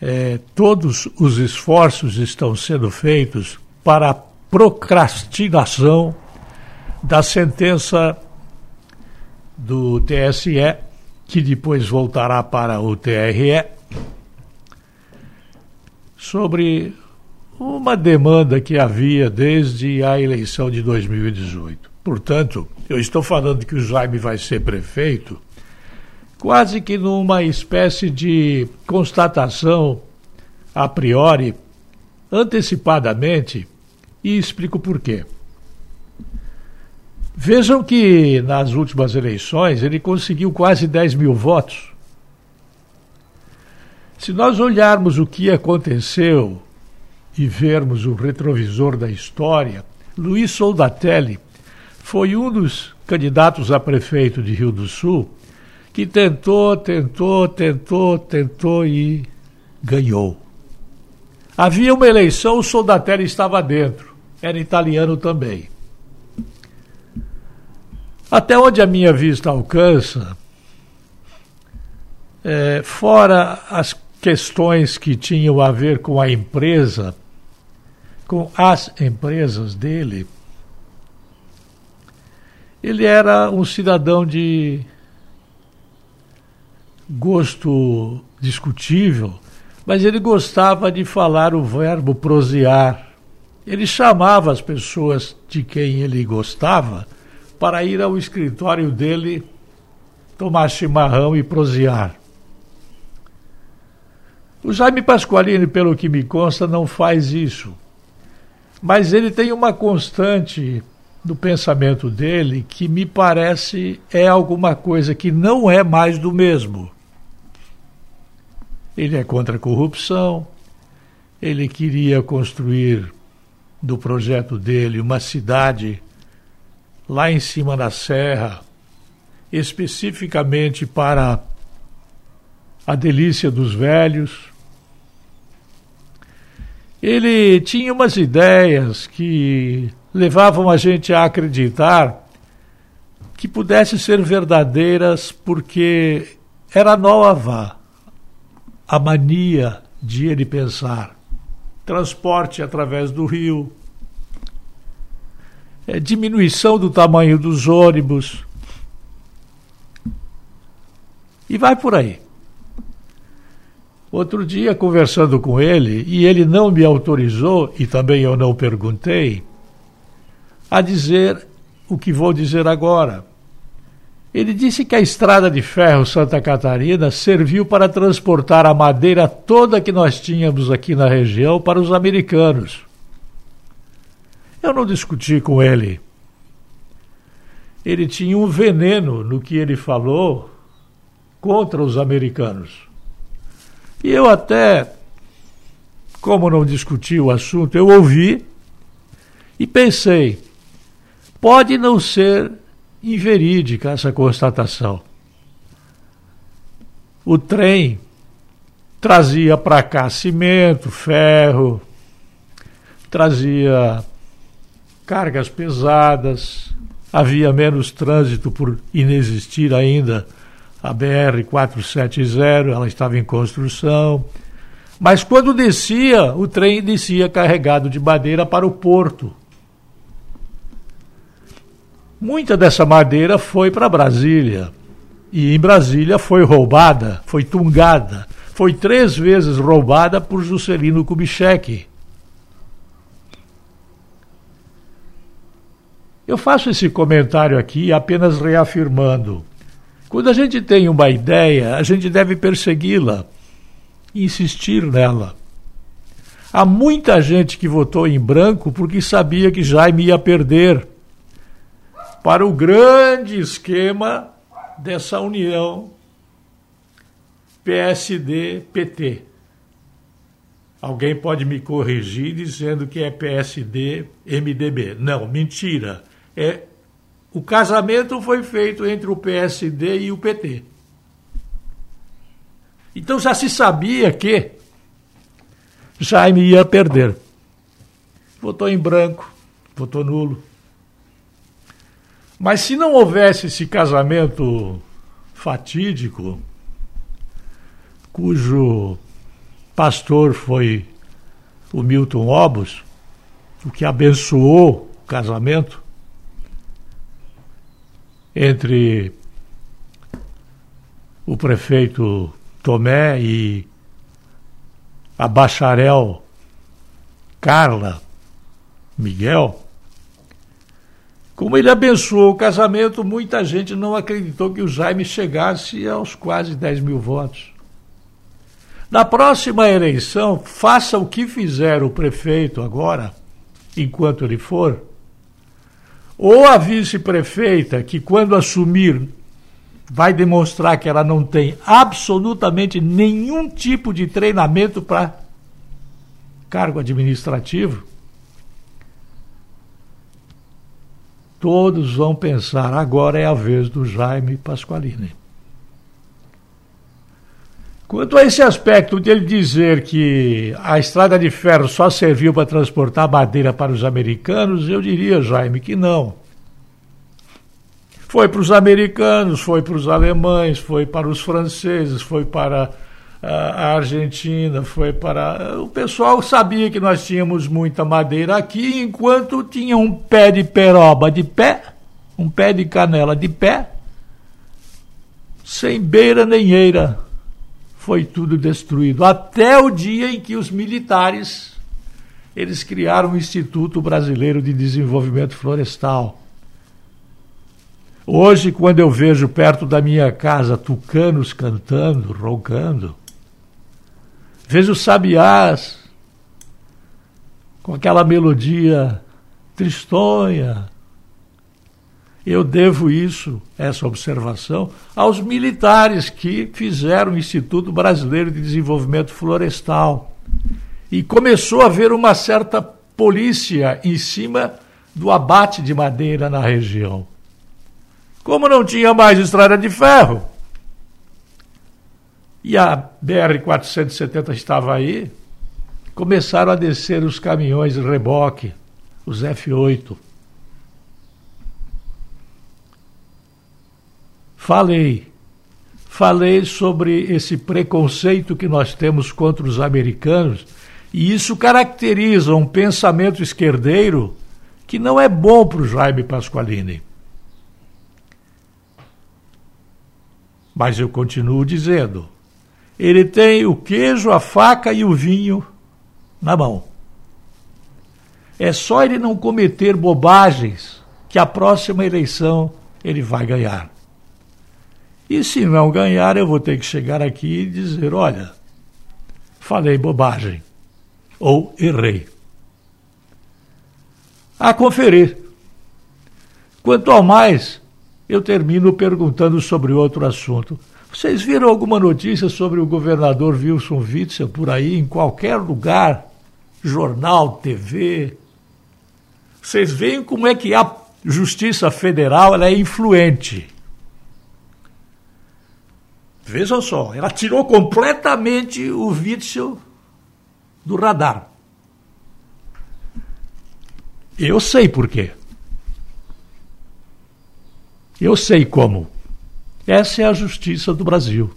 é, todos os esforços estão sendo feitos para a procrastinação da sentença do TSE, que depois voltará para o TRE, sobre uma demanda que havia desde a eleição de 2018. Portanto, eu estou falando que o Jaime vai ser prefeito quase que numa espécie de constatação a priori, antecipadamente, e explico por quê. Vejam que nas últimas eleições ele conseguiu quase 10 mil votos. Se nós olharmos o que aconteceu e vermos o retrovisor da história, Luiz Soldatelli foi um dos candidatos a prefeito de Rio do Sul que tentou, tentou, tentou, tentou e ganhou. Havia uma eleição, o Soldatelli estava dentro, era italiano também. Até onde a minha vista alcança, é, fora as questões que tinham a ver com a empresa, com as empresas dele, ele era um cidadão de gosto discutível, mas ele gostava de falar o verbo prosear. Ele chamava as pessoas de quem ele gostava para ir ao escritório dele tomar chimarrão e prosear. O Jaime Pasqualini, pelo que me consta, não faz isso. Mas ele tem uma constante do pensamento dele que me parece é alguma coisa que não é mais do mesmo. Ele é contra a corrupção, ele queria construir do projeto dele uma cidade lá em cima da serra, especificamente para a delícia dos velhos. Ele tinha umas ideias que levavam a gente a acreditar que pudesse ser verdadeiras porque era nova a mania de ele pensar. Transporte através do rio, é, diminuição do tamanho dos ônibus. E vai por aí. Outro dia, conversando com ele, e ele não me autorizou, e também eu não perguntei, a dizer o que vou dizer agora. Ele disse que a estrada de ferro Santa Catarina serviu para transportar a madeira toda que nós tínhamos aqui na região para os americanos. Eu não discuti com ele. Ele tinha um veneno no que ele falou contra os americanos. E eu até, como não discuti o assunto, eu ouvi e pensei: pode não ser inverídica essa constatação. O trem trazia para cá cimento, ferro, trazia cargas pesadas, havia menos trânsito por inexistir ainda a BR 470, ela estava em construção. Mas quando descia, o trem descia carregado de madeira para o porto. Muita dessa madeira foi para Brasília. E em Brasília foi roubada, foi tungada, foi três vezes roubada por Juscelino Kubitschek, Eu faço esse comentário aqui apenas reafirmando. Quando a gente tem uma ideia, a gente deve persegui-la, insistir nela. Há muita gente que votou em branco porque sabia que Jaime ia perder para o grande esquema dessa união PSD-PT. Alguém pode me corrigir dizendo que é PSD-MDB. Não, mentira é, o casamento foi feito entre o PSD e o PT. Então já se sabia que Jaime ia perder. Votou em branco, votou nulo. Mas se não houvesse esse casamento fatídico, cujo pastor foi o Milton Obos, o que abençoou o casamento, entre o prefeito Tomé e a bacharel Carla Miguel, como ele abençoou o casamento, muita gente não acreditou que o Jaime chegasse aos quase 10 mil votos. Na próxima eleição, faça o que fizer o prefeito agora, enquanto ele for, Ou a vice-prefeita, que quando assumir vai demonstrar que ela não tem absolutamente nenhum tipo de treinamento para cargo administrativo, todos vão pensar: agora é a vez do Jaime Pasqualini. Quanto a esse aspecto de ele dizer que a estrada de ferro só serviu para transportar madeira para os americanos, eu diria, Jaime, que não. Foi para os americanos, foi para os alemães, foi para os franceses, foi para a Argentina, foi para. O pessoal sabia que nós tínhamos muita madeira aqui, enquanto tinha um pé de peroba de pé, um pé de canela de pé, sem beira nem eira. Foi tudo destruído. Até o dia em que os militares eles criaram o Instituto Brasileiro de Desenvolvimento Florestal. Hoje, quando eu vejo perto da minha casa tucanos cantando, roncando, Vejo sabiás com aquela melodia tristonha. Eu devo isso, essa observação, aos militares que fizeram o Instituto Brasileiro de Desenvolvimento Florestal. E começou a haver uma certa polícia em cima do abate de madeira na região. Como não tinha mais estrada de ferro, e a BR-470 estava aí, começaram a descer os caminhões reboque, os F8. Falei, falei sobre esse preconceito que nós temos contra os americanos, e isso caracteriza um pensamento esquerdeiro que não é bom para o Jaime Pasqualini. Mas eu continuo dizendo, ele tem o queijo, a faca e o vinho na mão. É só ele não cometer bobagens que a próxima eleição ele vai ganhar. E se não ganhar, eu vou ter que chegar aqui e dizer: olha, falei bobagem ou errei. A conferir. Quanto ao mais, eu termino perguntando sobre outro assunto. Vocês viram alguma notícia sobre o governador Wilson Witzel por aí, em qualquer lugar? Jornal, TV? Vocês veem como é que a Justiça Federal ela é influente. Vejam só, ela tirou completamente o Witzel do radar. Eu sei por quê. Eu sei como. Essa é a justiça do Brasil.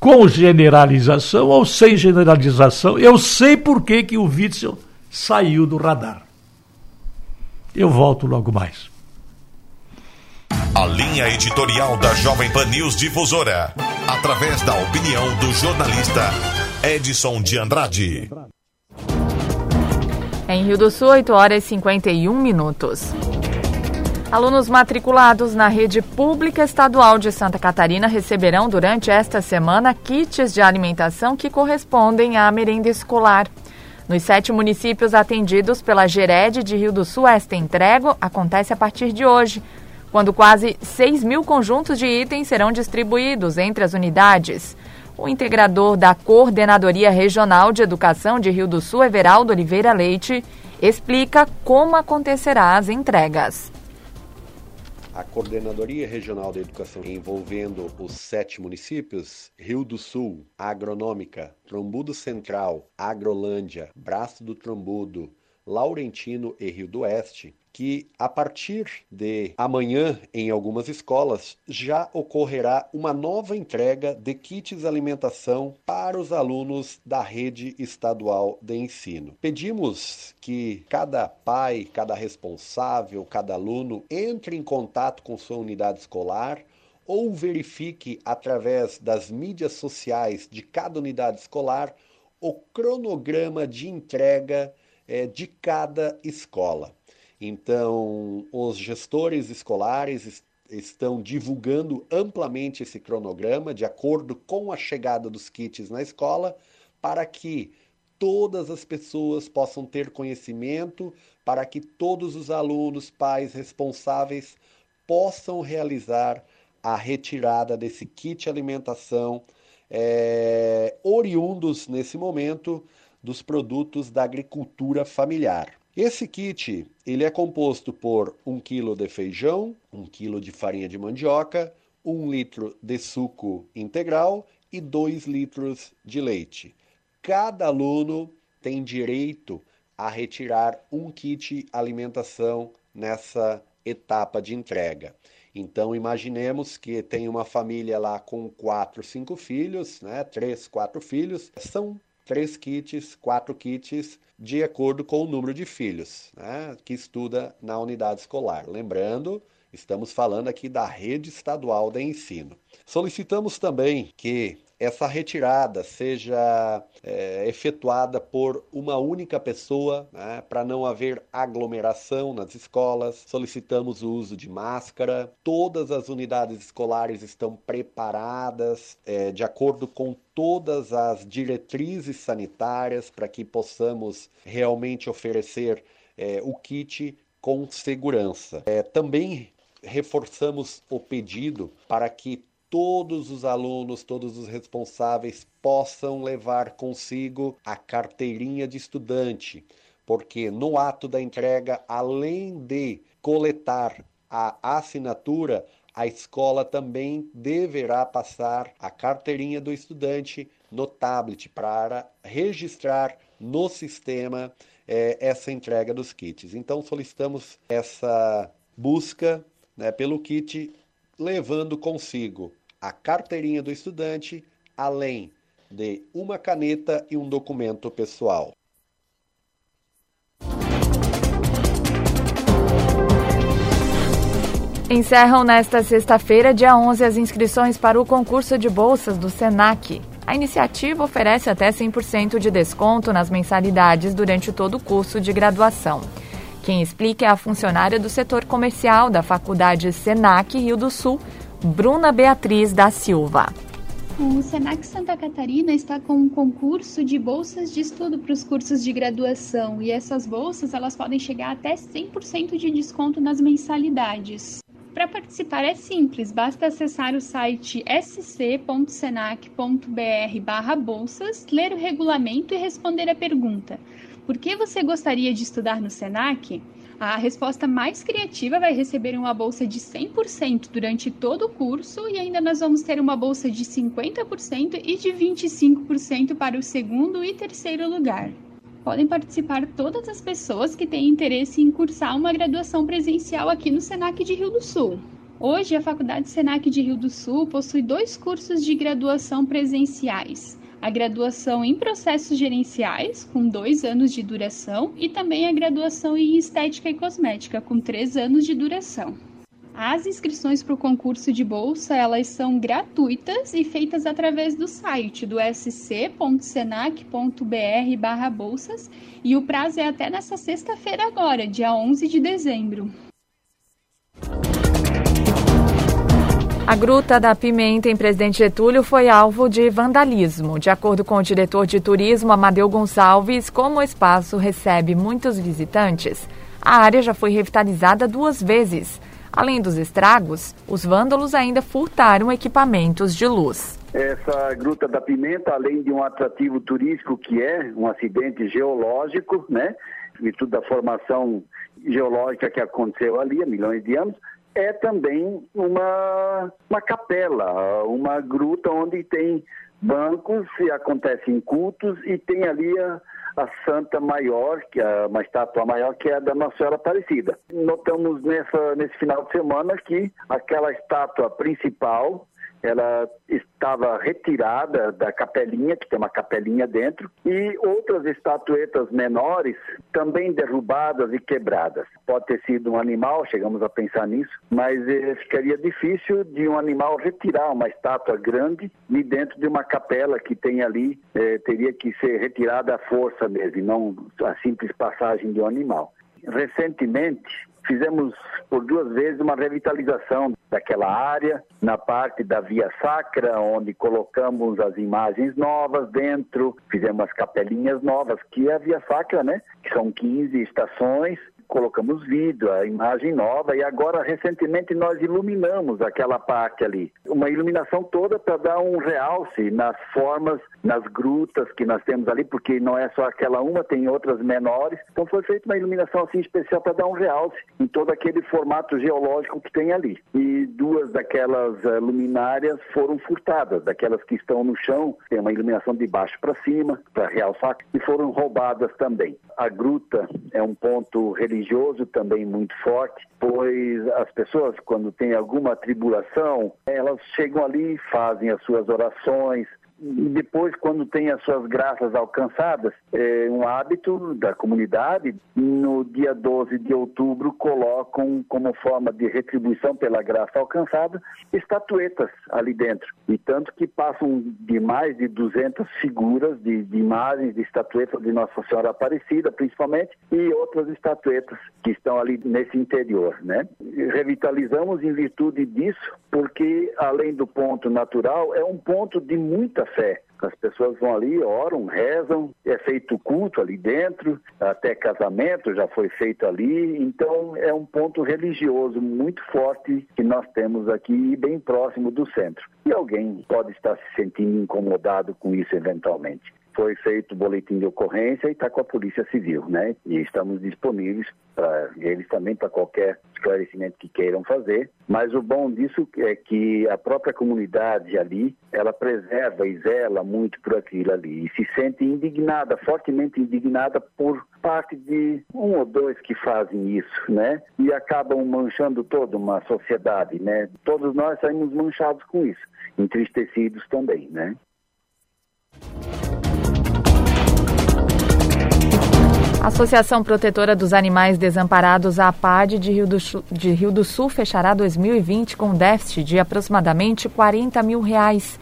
Com generalização ou sem generalização, eu sei por que, que o Witzel saiu do radar. Eu volto logo mais. A linha editorial da Jovem Pan News Difusora, através da opinião do jornalista Edson de Andrade. Em Rio do Sul, 8 horas e 51 minutos. Alunos matriculados na rede pública estadual de Santa Catarina receberão durante esta semana kits de alimentação que correspondem à merenda escolar. Nos sete municípios atendidos pela Gered de Rio do Sul, esta entrega acontece a partir de hoje, quando quase 6 mil conjuntos de itens serão distribuídos entre as unidades. O integrador da Coordenadoria Regional de Educação de Rio do Sul, Everaldo Oliveira Leite, explica como acontecerá as entregas a Coordenadoria Regional da Educação, envolvendo os sete municípios, Rio do Sul, Agronômica, Trombudo Central, Agrolândia, Braço do Trombudo, Laurentino e Rio do Oeste, que a partir de amanhã, em algumas escolas, já ocorrerá uma nova entrega de kits alimentação para os alunos da rede estadual de ensino. Pedimos que cada pai, cada responsável, cada aluno entre em contato com sua unidade escolar ou verifique através das mídias sociais de cada unidade escolar o cronograma de entrega é, de cada escola. Então, os gestores escolares estão divulgando amplamente esse cronograma de acordo com a chegada dos kits na escola, para que todas as pessoas possam ter conhecimento, para que todos os alunos, pais responsáveis possam realizar a retirada desse kit alimentação, é, oriundos nesse momento dos produtos da agricultura familiar. Esse kit ele é composto por um quilo de feijão, um quilo de farinha de mandioca, um litro de suco integral e dois litros de leite. Cada aluno tem direito a retirar um kit alimentação nessa etapa de entrega. Então imaginemos que tem uma família lá com quatro, cinco filhos, né? Três, quatro filhos. São três kits, quatro kits, de acordo com o número de filhos né? que estuda na unidade escolar. Lembrando, estamos falando aqui da rede estadual de ensino. Solicitamos também que essa retirada seja é, efetuada por uma única pessoa, né, para não haver aglomeração nas escolas. Solicitamos o uso de máscara. Todas as unidades escolares estão preparadas é, de acordo com todas as diretrizes sanitárias para que possamos realmente oferecer é, o kit com segurança. É, também reforçamos o pedido para que todos os alunos, todos os responsáveis possam levar consigo a carteirinha de estudante, porque no ato da entrega, além de coletar a assinatura, a escola também deverá passar a carteirinha do estudante no tablet para registrar no sistema eh, essa entrega dos kits. Então solicitamos essa busca né, pelo kit, levando consigo a carteirinha do estudante, além de uma caneta e um documento pessoal. Encerram nesta sexta-feira, dia 11, as inscrições para o concurso de bolsas do SENAC. A iniciativa oferece até 100% de desconto nas mensalidades durante todo o curso de graduação. Quem explica é a funcionária do setor comercial da Faculdade SENAC Rio do Sul, Bruna Beatriz da Silva. O Senac Santa Catarina está com um concurso de bolsas de estudo para os cursos de graduação e essas bolsas elas podem chegar até 100% de desconto nas mensalidades. Para participar é simples, basta acessar o site sc.senac.br/bolsas, ler o regulamento e responder a pergunta: Por que você gostaria de estudar no Senac? A resposta mais criativa vai receber uma bolsa de 100% durante todo o curso e ainda nós vamos ter uma bolsa de 50% e de 25% para o segundo e terceiro lugar. Podem participar todas as pessoas que têm interesse em cursar uma graduação presencial aqui no Senac de Rio do Sul. Hoje, a Faculdade Senac de Rio do Sul possui dois cursos de graduação presenciais a graduação em processos gerenciais, com dois anos de duração, e também a graduação em estética e cosmética, com três anos de duração. As inscrições para o concurso de bolsa elas são gratuitas e feitas através do site do sc.senac.br/bolsas e o prazo é até nessa sexta-feira agora, dia 11 de dezembro. A Gruta da Pimenta em Presidente Getúlio foi alvo de vandalismo. De acordo com o diretor de turismo, Amadeu Gonçalves, como o espaço recebe muitos visitantes, a área já foi revitalizada duas vezes. Além dos estragos, os vândalos ainda furtaram equipamentos de luz. Essa Gruta da Pimenta, além de um atrativo turístico que é um acidente geológico, né, virtude da formação geológica que aconteceu ali há milhões de anos, é também uma, uma capela, uma gruta onde tem bancos e acontecem cultos e tem ali a, a Santa Maior, que é uma estátua maior, que é a da Nossa Senhora Aparecida. Notamos nessa, nesse final de semana que aquela estátua principal ela estava retirada da capelinha, que tem uma capelinha dentro, e outras estatuetas menores também derrubadas e quebradas. Pode ter sido um animal, chegamos a pensar nisso, mas eh, ficaria difícil de um animal retirar uma estátua grande de dentro de uma capela que tem ali, eh, teria que ser retirada à força mesmo, não a simples passagem de um animal. Recentemente, Fizemos por duas vezes uma revitalização daquela área, na parte da Via Sacra, onde colocamos as imagens novas dentro, fizemos as capelinhas novas, que é a Via Sacra, né? Que são 15 estações, colocamos vídeo, a imagem nova e agora recentemente nós iluminamos aquela parte ali. Uma iluminação toda para dar um realce nas formas, nas grutas que nós temos ali, porque não é só aquela uma, tem outras menores. Então foi feita uma iluminação assim especial para dar um realce em todo aquele formato geológico que tem ali. E duas daquelas uh, luminárias foram furtadas, daquelas que estão no chão, tem uma iluminação de baixo para cima, para realçar, e foram roubadas também. A gruta é um ponto religioso religioso também muito forte, pois as pessoas, quando têm alguma tribulação, elas chegam ali, fazem as suas orações, e depois, quando tem as suas graças alcançadas, é um hábito da comunidade, no dia 12 de outubro, colocam como forma de retribuição pela graça alcançada estatuetas ali dentro. E tanto que passam de mais de 200 figuras de, de imagens, de estatuetas de Nossa Senhora Aparecida, principalmente, e outras estatuetas que estão ali nesse interior. Né? Revitalizamos em virtude disso, porque além do ponto natural, é um ponto de muita fé. As pessoas vão ali, oram, rezam, é feito culto ali dentro, até casamento já foi feito ali, então é um ponto religioso muito forte que nós temos aqui, bem próximo do centro. E alguém pode estar se sentindo incomodado com isso eventualmente foi feito o boletim de ocorrência e está com a Polícia Civil, né? E estamos disponíveis para eles também para qualquer esclarecimento que queiram fazer. Mas o bom disso é que a própria comunidade ali, ela preserva e zela muito por aquilo ali e se sente indignada, fortemente indignada por parte de um ou dois que fazem isso, né? E acabam manchando toda uma sociedade, né? Todos nós saímos manchados com isso, entristecidos também, né? A Associação Protetora dos Animais Desamparados, a APAD de Rio, do, de Rio do Sul, fechará 2020 com déficit de aproximadamente 40 mil reais.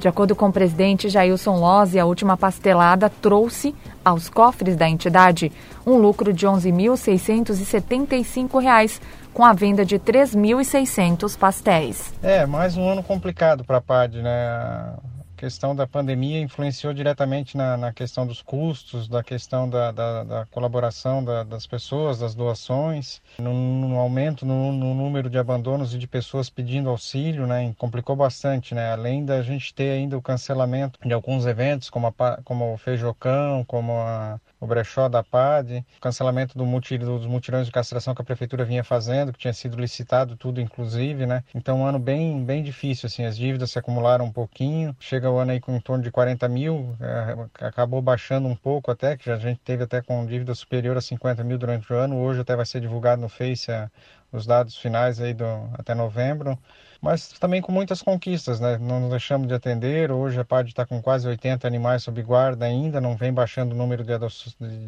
De acordo com o presidente Jailson Lozzi, a última pastelada trouxe aos cofres da entidade um lucro de R$ 11.675, com a venda de 3.600 pastéis. É, mais um ano complicado para a PAD, né? Questão da pandemia influenciou diretamente na, na questão dos custos, da questão da, da, da colaboração da, das pessoas, das doações, no, no aumento no, no, número de abandonos e de pessoas pedindo auxílio, né, complicou bastante, né, além da gente ter ainda o cancelamento de alguns eventos, como, a, como o Feijocão, como a, o brechó da PAD, o cancelamento do dos mutirões de castração que a prefeitura vinha fazendo, que tinha sido licitado tudo inclusive, né? Então um ano bem, bem difícil, assim, as dívidas se acumularam um pouquinho, chega o ano aí com em torno de 40 mil, é, acabou baixando um pouco até, que a gente teve até com dívida superior a 50 mil durante o ano, hoje até vai ser divulgado no Face a, os dados finais aí do, até novembro, mas também com muitas conquistas, né? Não deixamos de atender. Hoje a PAD está com quase 80 animais sob guarda ainda, não vem baixando o número de,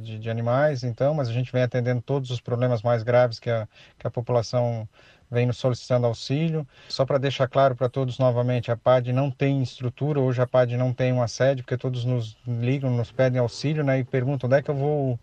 de, de, animais, então, mas a gente vem atendendo todos os problemas mais graves que a, que a população vem nos solicitando auxílio. Só para deixar claro para todos novamente, a PAD não tem estrutura, hoje a PAD não tem uma sede, porque todos nos ligam, nos pedem auxílio né, e perguntam onde é que eu vou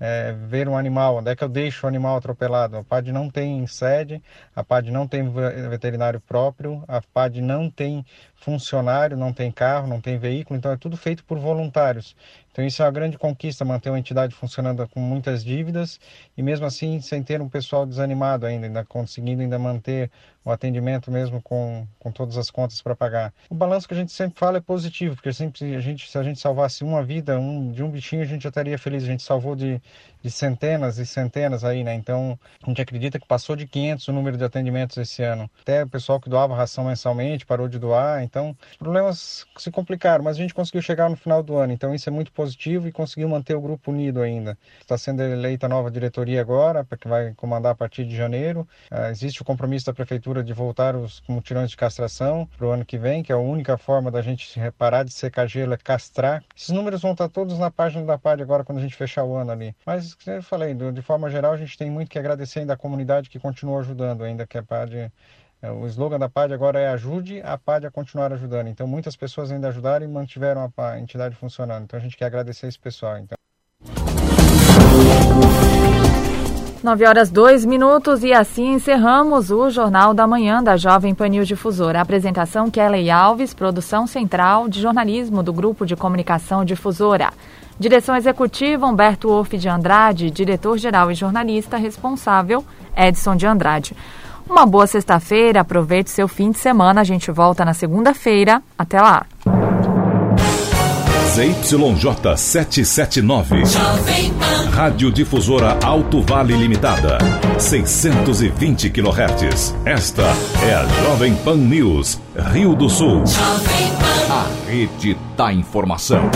é, ver um animal, onde é que eu deixo o animal atropelado. A PAD não tem sede, a PAD não tem veterinário próprio, a PAD não tem funcionário, não tem carro, não tem veículo, então é tudo feito por voluntários. Então isso é uma grande conquista, manter uma entidade funcionando com muitas dívidas e mesmo assim sem ter um pessoal desanimado ainda, ainda conseguindo ainda manter o atendimento mesmo com, com todas as contas para pagar. O balanço que a gente sempre fala é positivo, porque sempre a gente, se a gente salvasse uma vida um, de um bichinho, a gente já estaria feliz. A gente salvou de, de centenas e centenas aí, né? Então a gente acredita que passou de 500 o número de atendimentos esse ano. Até o pessoal que doava ração mensalmente parou de doar, então os problemas se complicaram, mas a gente conseguiu chegar no final do ano, então isso é muito positivo e conseguiu manter o grupo unido ainda. Está sendo eleita a nova diretoria agora, que vai comandar a partir de janeiro. Uh, existe o compromisso da prefeitura de voltar os mutirões de castração para o ano que vem, que é a única forma da gente parar de secar gelo, é castrar. Esses números vão estar todos na página da PAD agora, quando a gente fechar o ano ali. Mas, como eu falei, de forma geral, a gente tem muito que agradecer ainda a comunidade que continua ajudando, ainda que a PAD é, o slogan da PAD agora é ajude a PAD a continuar ajudando. Então muitas pessoas ainda ajudaram e mantiveram a entidade funcionando. Então a gente quer agradecer esse pessoal. Então. 9 horas 2 minutos e assim encerramos o Jornal da Manhã da Jovem Panil Difusora. Apresentação Kelly Alves, produção central de jornalismo do Grupo de Comunicação Difusora. Direção executiva Humberto Wolff de Andrade, diretor-geral e jornalista responsável Edson de Andrade. Uma boa sexta-feira, aproveite seu fim de semana. A gente volta na segunda-feira. Até lá. ZYJ 779. Rádio Difusora Alto Vale Limitada. 620 kHz. Esta é a Jovem Pan News, Rio do Sul. A rede da informação.